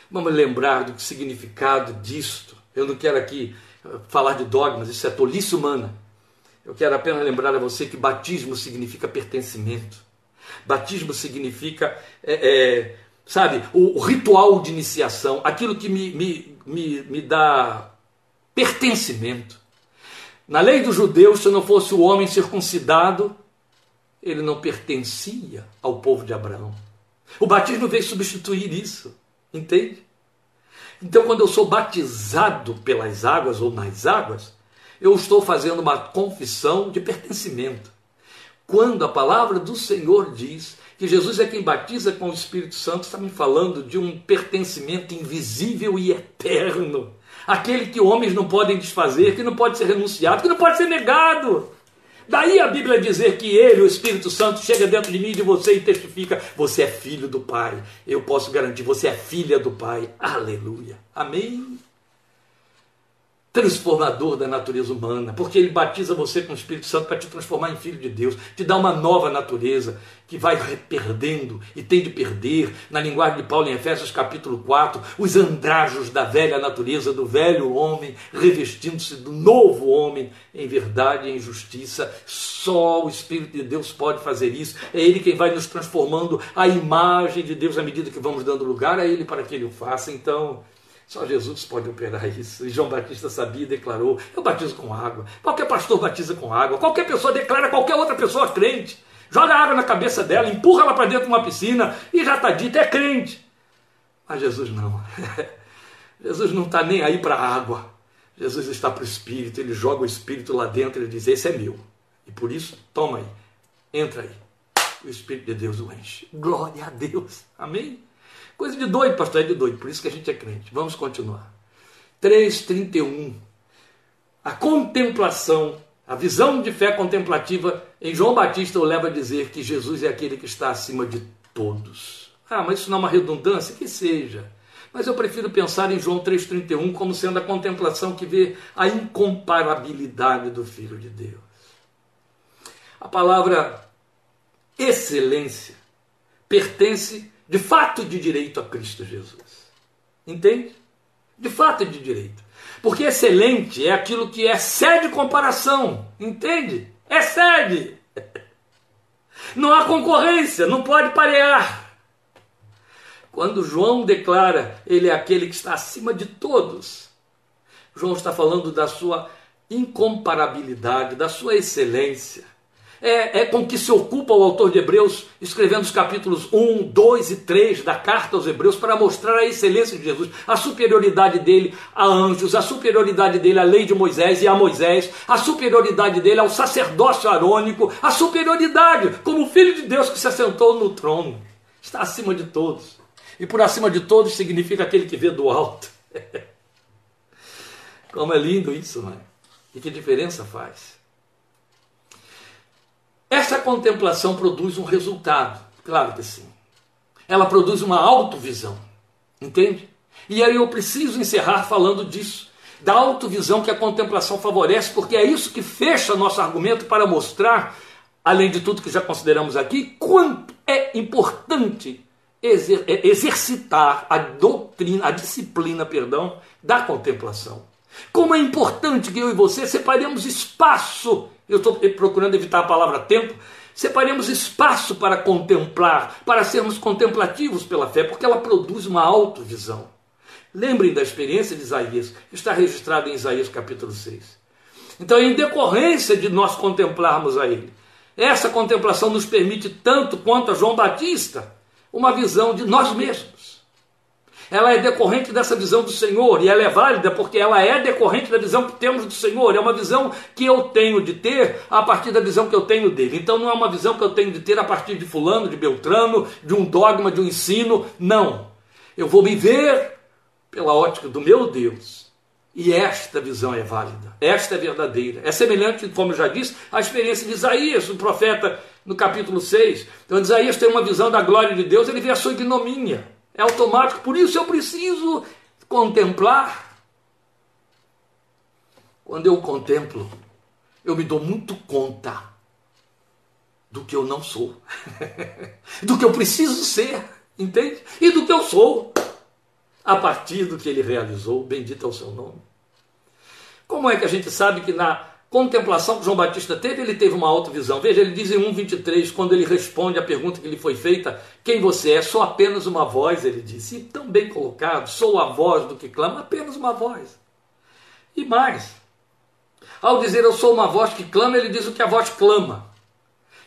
Vamos lembrar do significado disto. Eu não quero aqui eh, falar de dogmas, isso é tolice humana. Eu quero apenas lembrar a você que batismo significa pertencimento. Batismo significa, é, é, sabe, o, o, ritual de iniciação, aquilo que me, me, me, me dá pertencimento. Na lei dos judeus, se não fosse o homem circuncidado, ele não pertencia ao povo de Abraão. O batismo veio substituir isso, entende? Então, quando eu sou batizado pelas águas ou nas águas, eu estou fazendo uma confissão de pertencimento. Quando a palavra do Senhor diz que Jesus é quem batiza com o Espírito Santo, está me falando de um pertencimento invisível e eterno. Aquele que homens não podem desfazer, que não pode ser renunciado, que não pode ser negado. Daí a Bíblia dizer que ele, o Espírito Santo, chega dentro de mim e de você e testifica: você é filho do Pai. Eu posso garantir, você é filha do Pai. Aleluia. Amém transformador da natureza humana, porque ele batiza você com o Espírito Santo para te transformar em filho de Deus, te dar uma nova natureza que vai perdendo e tem de perder, na linguagem de Paulo em Efésios capítulo 4, os andrajos da velha natureza, do velho homem, revestindo-se do novo homem em verdade e em justiça. Só o Espírito de Deus pode fazer isso. É ele quem vai nos transformando à imagem de Deus à medida que vamos dando lugar a ele para que ele o faça. Então, só Jesus pode operar isso. E João Batista sabia e declarou: Eu batizo com água. Qualquer pastor batiza com água. Qualquer pessoa declara qualquer outra pessoa crente. Joga água na cabeça dela, empurra ela para dentro de uma piscina e já está dito: é crente. Mas Jesus não. [laughs] Jesus não está nem aí para a água. Jesus está para o Espírito. Ele joga o Espírito lá dentro e diz: Esse é meu. E por isso, toma aí. Entra aí. O Espírito de Deus o enche. Glória a Deus. Amém? Coisa de doido, pastor, é de doido, por isso que a gente é crente. Vamos continuar. 3,31. A contemplação, a visão de fé contemplativa em João Batista o leva a dizer que Jesus é aquele que está acima de todos. Ah, mas isso não é uma redundância? Que seja. Mas eu prefiro pensar em João 3,31 como sendo a contemplação que vê a incomparabilidade do Filho de Deus. A palavra excelência pertence de fato de direito a Cristo Jesus. Entende? De fato de direito. Porque excelente é aquilo que sede comparação. Entende? Sede. [laughs] Não há concorrência, não pode parear. Quando João declara ele é aquele que está acima de todos, João está falando da sua incomparabilidade, da sua excelência. É, é, com que se ocupa o autor de Hebreus, escrevendo os capítulos 1, 2 e 3 da carta aos Hebreus, para mostrar a excelência de Jesus, a superioridade dele a anjos, a superioridade dele à lei de Moisés e a Moisés, a superioridade dele ao sacerdócio arônico, a superioridade como filho de Deus que se assentou no trono. Está acima de todos. E por acima de todos significa aquele que vê do alto. [laughs] Como é lindo isso, é? E que diferença faz? Essa contemplação produz um resultado, claro que sim. Ela produz uma autovisão, entende? E aí eu preciso encerrar falando disso, da autovisão que a contemplação favorece, porque é isso que fecha nosso argumento para mostrar, além de tudo que já consideramos aqui, quanto é importante exer é, exercitar a doutrina, a disciplina, perdão, da contemplação. Como é importante que eu e você separemos espaço, eu estou procurando evitar a palavra tempo, separemos espaço para contemplar, para sermos contemplativos pela fé, porque ela produz uma autovisão. Lembrem da experiência de Isaías, está registrada em Isaías capítulo 6. Então, em decorrência de nós contemplarmos a Ele, essa contemplação nos permite tanto quanto a João Batista uma visão de nós mesmos ela é decorrente dessa visão do Senhor e ela é válida porque ela é decorrente da visão que temos do Senhor. É uma visão que eu tenho de ter a partir da visão que eu tenho dele. Então não é uma visão que eu tenho de ter a partir de Fulano, de Beltrano, de um dogma, de um ensino. Não. Eu vou me ver pela ótica do meu Deus. E esta visão é válida, esta é verdadeira. É semelhante, como eu já disse, à experiência de Isaías, o profeta, no capítulo 6. Então, Isaías tem uma visão da glória de Deus, ele vê a sua ignomínia. É automático, por isso eu preciso contemplar. Quando eu contemplo, eu me dou muito conta do que eu não sou, [laughs] do que eu preciso ser, entende? E do que eu sou, a partir do que ele realizou, bendito é o seu nome. Como é que a gente sabe que na contemplação que João Batista teve, ele teve uma autovisão. Veja, ele diz em 1,23, quando ele responde à pergunta que lhe foi feita: Quem você é? Sou apenas uma voz, ele disse. E tão bem colocado: Sou a voz do que clama, apenas uma voz. E mais, ao dizer eu sou uma voz que clama, ele diz o que a voz clama.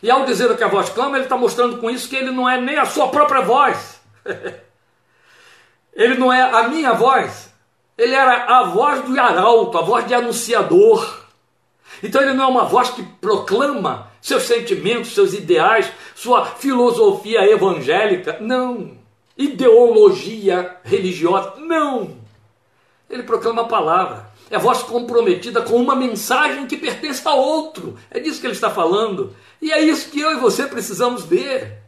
E ao dizer o que a voz clama, ele está mostrando com isso que ele não é nem a sua própria voz. [laughs] ele não é a minha voz. Ele era a voz do arauto, a voz de anunciador. Então ele não é uma voz que proclama seus sentimentos, seus ideais, sua filosofia evangélica. Não. Ideologia religiosa. Não. Ele proclama a palavra. É a voz comprometida com uma mensagem que pertence a outro. É disso que ele está falando. E é isso que eu e você precisamos ver.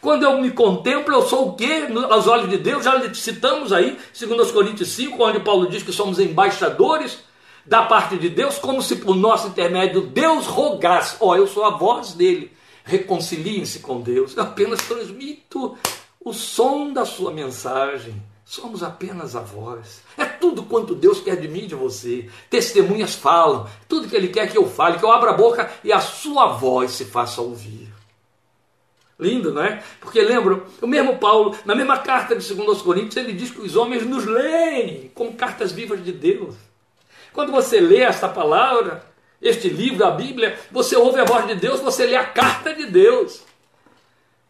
Quando eu me contemplo, eu sou o quê? Aos olhos de Deus, já citamos aí, segundo Coríntios 5, onde Paulo diz que somos embaixadores da parte de Deus, como se por nosso intermédio Deus rogasse: Ó, oh, eu sou a voz dele, reconciliem-se com Deus. Eu apenas transmito o som da sua mensagem. Somos apenas a voz. É tudo quanto Deus quer de mim e de você. Testemunhas falam, tudo que Ele quer que eu fale, que eu abra a boca e a sua voz se faça ouvir. Lindo, não é? Porque lembram, o mesmo Paulo, na mesma carta de 2 Coríntios, ele diz que os homens nos leem como cartas vivas de Deus. Quando você lê esta palavra, este livro, a Bíblia, você ouve a voz de Deus, você lê a carta de Deus.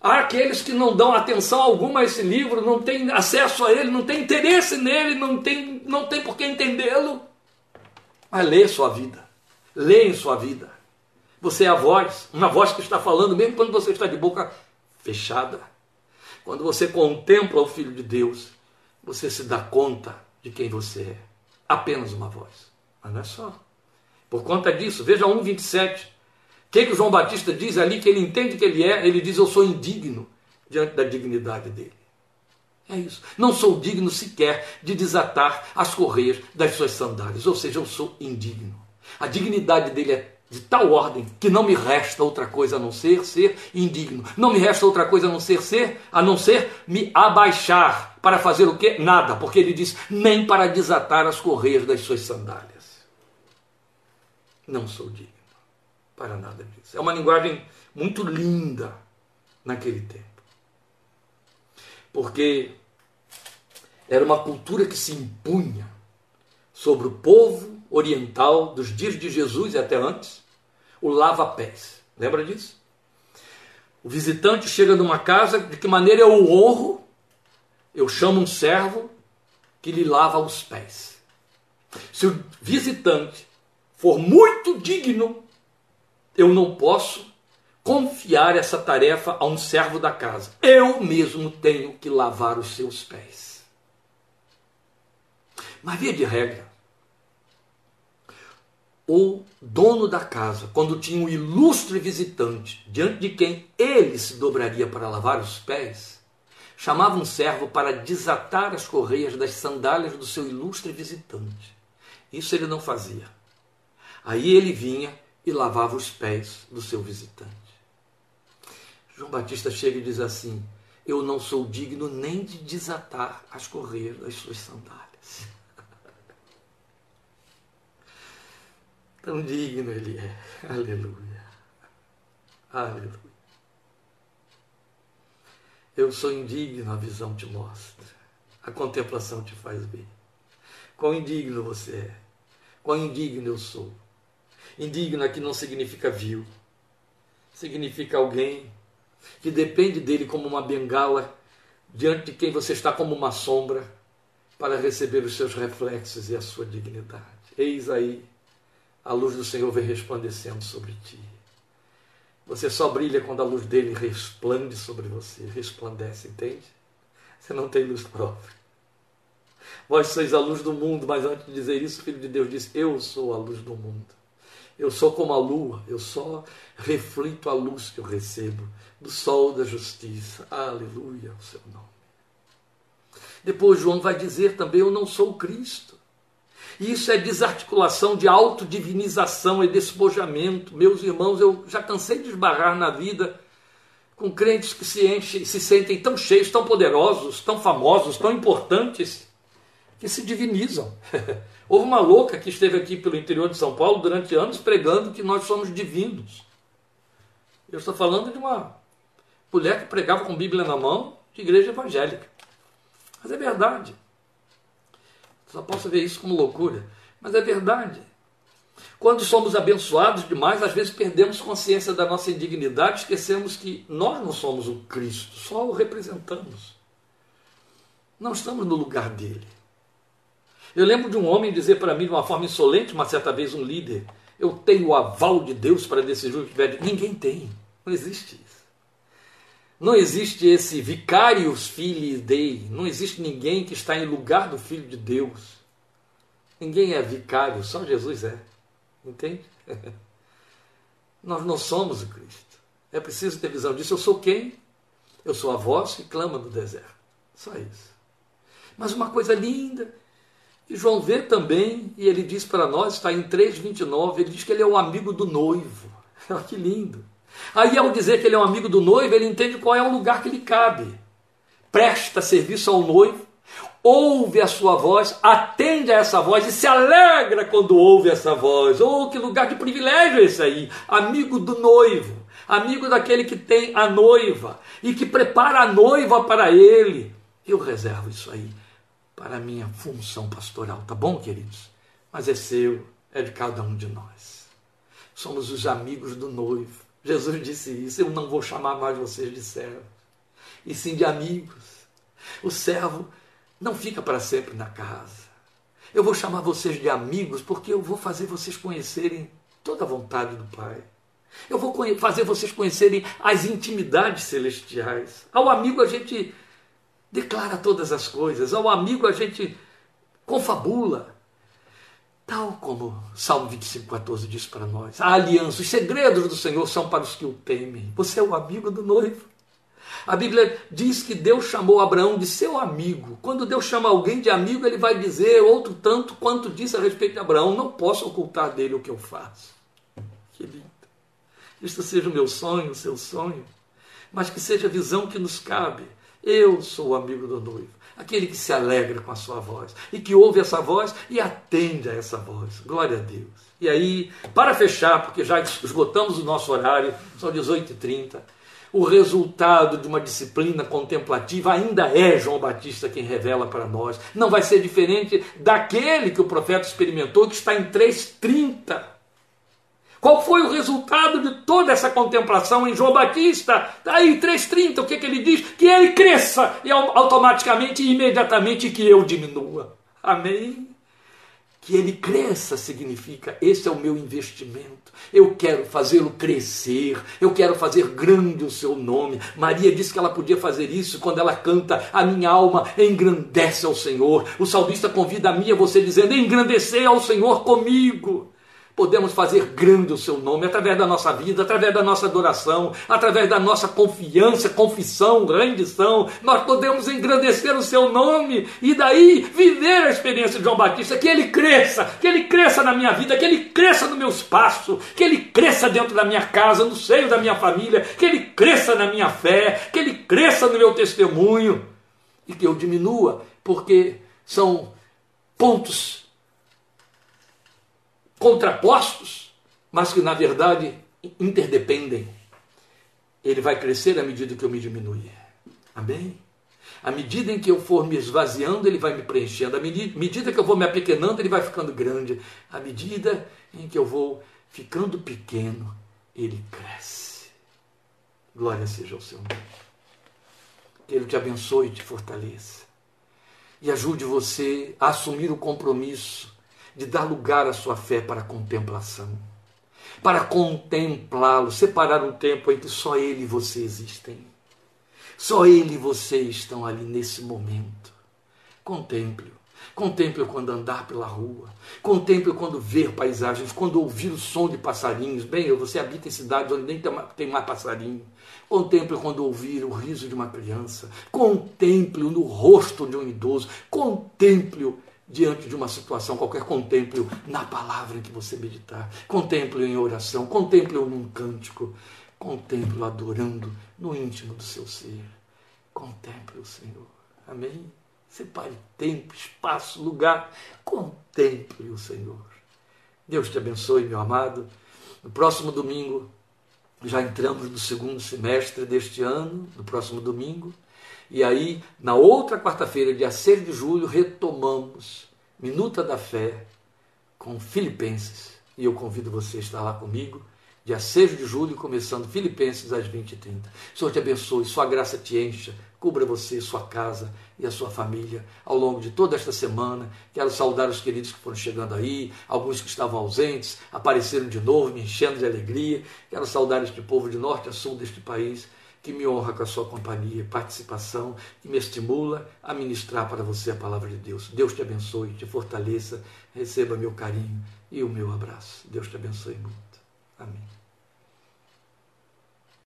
Há aqueles que não dão atenção alguma a esse livro, não têm acesso a ele, não têm interesse nele, não tem, não tem por que entendê-lo. Mas lê sua vida, lê em sua vida. Você é a voz, uma voz que está falando, mesmo quando você está de boca fechada. Quando você contempla o Filho de Deus, você se dá conta de quem você é. Apenas uma voz. Não é só. Por conta disso, veja 1,27. O que, que o João Batista diz ali que ele entende que ele é? Ele diz: Eu sou indigno diante da dignidade dele. É isso. Não sou digno sequer de desatar as correias das suas sandálias. Ou seja, eu sou indigno. A dignidade dele é de tal ordem que não me resta outra coisa a não ser ser indigno. Não me resta outra coisa a não ser ser, a não ser me abaixar para fazer o quê? Nada, porque ele diz nem para desatar as correias das suas sandálias não sou digno para nada disso. É uma linguagem muito linda naquele tempo. Porque era uma cultura que se impunha sobre o povo oriental dos dias de Jesus e até antes, o lava-pés. Lembra disso? O visitante chega numa casa, de que maneira eu o honro? Eu chamo um servo que lhe lava os pés. Se o visitante for muito digno, eu não posso confiar essa tarefa a um servo da casa. Eu mesmo tenho que lavar os seus pés. Mas via de regra, o dono da casa, quando tinha um ilustre visitante diante de quem ele se dobraria para lavar os pés, chamava um servo para desatar as correias das sandálias do seu ilustre visitante. Isso ele não fazia. Aí ele vinha e lavava os pés do seu visitante. João Batista chega e diz assim: Eu não sou digno nem de desatar as correias das suas sandálias. [laughs] Tão digno ele é. Aleluia. Aleluia. Eu sou indigno, a visão te mostra. A contemplação te faz bem. Quão indigno você é. Quão indigno eu sou. Indigno aqui não significa vil. Significa alguém que depende dele como uma bengala diante de quem você está como uma sombra para receber os seus reflexos e a sua dignidade. Eis aí a luz do Senhor vem resplandecendo sobre ti. Você só brilha quando a luz dele resplande sobre você, resplandece, entende? Você não tem luz própria. Vós sois a luz do mundo, mas antes de dizer isso, o Filho de Deus disse: Eu sou a luz do mundo. Eu sou como a lua, eu só reflito a luz que eu recebo do sol da justiça. Aleluia ao seu nome. Depois João vai dizer também: Eu não sou Cristo. Isso é desarticulação de autodivinização e despojamento. Meus irmãos, eu já cansei de esbarrar na vida com crentes que se enchem, se sentem tão cheios, tão poderosos, tão famosos, tão importantes, que se divinizam. [laughs] Houve uma louca que esteve aqui pelo interior de São Paulo durante anos pregando que nós somos divinos. Eu estou falando de uma mulher que pregava com Bíblia na mão, de igreja evangélica. Mas é verdade. Só posso ver isso como loucura. Mas é verdade. Quando somos abençoados demais, às vezes perdemos consciência da nossa indignidade, esquecemos que nós não somos o Cristo, só o representamos. Não estamos no lugar dele. Eu lembro de um homem dizer para mim de uma forma insolente, uma certa vez, um líder: Eu tenho o aval de Deus para decidir o que tiver. Ninguém tem. Não existe isso. Não existe esse vicarius filii dei, não existe ninguém que está em lugar do Filho de Deus. Ninguém é vicário, só Jesus é. Entende? [laughs] Nós não somos o Cristo. É preciso ter visão disso. Eu sou quem? Eu sou a voz que clama no deserto. Só isso. Mas uma coisa linda, e João vê também, e ele diz para nós, está em 3,29, ele diz que ele é o amigo do noivo. Olha [laughs] que lindo. Aí, ao dizer que ele é um amigo do noivo, ele entende qual é o lugar que lhe cabe. Presta serviço ao noivo, ouve a sua voz, atende a essa voz e se alegra quando ouve essa voz. Oh, que lugar de privilégio esse aí! Amigo do noivo, amigo daquele que tem a noiva e que prepara a noiva para ele. Eu reservo isso aí para a minha função pastoral, tá bom, queridos? Mas é seu, é de cada um de nós. Somos os amigos do noivo. Jesus disse isso: Eu não vou chamar mais vocês de servos, e sim de amigos. O servo não fica para sempre na casa. Eu vou chamar vocês de amigos porque eu vou fazer vocês conhecerem toda a vontade do Pai. Eu vou fazer vocês conhecerem as intimidades celestiais. Ao amigo a gente declara todas as coisas, ao amigo a gente confabula. Tal como Salmo 25, 14 diz para nós: a aliança, os segredos do Senhor são para os que o temem. Você é o amigo do noivo. A Bíblia diz que Deus chamou Abraão de seu amigo. Quando Deus chama alguém de amigo, ele vai dizer outro tanto quanto disse a respeito de Abraão: Não posso ocultar dele o que eu faço. Que lindo. Isto seja o meu sonho, o seu sonho, mas que seja a visão que nos cabe. Eu sou o amigo do noivo aquele que se alegra com a sua voz e que ouve essa voz e atende a essa voz. Glória a Deus. E aí, para fechar, porque já esgotamos o nosso horário, são 18h30, o resultado de uma disciplina contemplativa ainda é João Batista quem revela para nós. Não vai ser diferente daquele que o profeta experimentou, que está em 3,30. Qual foi o resultado de toda essa contemplação em João Batista? Aí, 3,30, o que, que ele diz? Que ele cresça e automaticamente e imediatamente que eu diminua. Amém? Que ele cresça significa: esse é o meu investimento. Eu quero fazê-lo crescer, eu quero fazer grande o seu nome. Maria disse que ela podia fazer isso quando ela canta: A minha alma engrandece ao Senhor. O salmista convida a mim a você dizendo: Engrandecer ao Senhor comigo podemos fazer grande o seu nome através da nossa vida, através da nossa adoração, através da nossa confiança, confissão, rendição. Nós podemos engrandecer o seu nome e daí viver a experiência de João Batista, que ele cresça, que ele cresça na minha vida, que ele cresça no meu espaço, que ele cresça dentro da minha casa, no seio da minha família, que ele cresça na minha fé, que ele cresça no meu testemunho e que eu diminua, porque são pontos contrapostos, mas que na verdade interdependem. Ele vai crescer à medida que eu me diminuir. Amém? À medida em que eu for me esvaziando, ele vai me preenchendo. À medida que eu vou me apequenando, ele vai ficando grande. À medida em que eu vou ficando pequeno, ele cresce. Glória seja ao seu nome. Que ele te abençoe e te fortaleça. E ajude você a assumir o compromisso de dar lugar à sua fé para a contemplação, para contemplá-lo, separar um tempo em que só Ele e você existem. Só Ele e você estão ali nesse momento. Contemple-o. Contemple quando andar pela rua. Contemple quando ver paisagens, quando ouvir o som de passarinhos. Bem, você habita em cidades onde nem tem mais passarinho. Contemple quando ouvir o riso de uma criança. Contemple-o no rosto de um idoso. Contemple-o diante de uma situação qualquer, contemple-o na palavra em que você meditar, contemple-o em oração, contemple-o num cântico, contemple-o adorando no íntimo do seu ser. Contemple o Senhor. Amém? Separe tempo, espaço, lugar. Contemple o Senhor. Deus te abençoe, meu amado. No próximo domingo, já entramos no segundo semestre deste ano, no próximo domingo. E aí, na outra quarta-feira, dia 6 de julho, retomamos Minuta da Fé com Filipenses. E eu convido você a estar lá comigo, dia 6 de julho, começando Filipenses às 20h30. Senhor te abençoe, sua graça te encha, cubra você, sua casa e a sua família ao longo de toda esta semana. Quero saudar os queridos que foram chegando aí, alguns que estavam ausentes, apareceram de novo, me enchendo de alegria. Quero saudar este povo de norte a sul deste país que me honra com a sua companhia, participação, que me estimula a ministrar para você a palavra de Deus. Deus te abençoe, te fortaleça, receba meu carinho e o meu abraço. Deus te abençoe muito. Amém.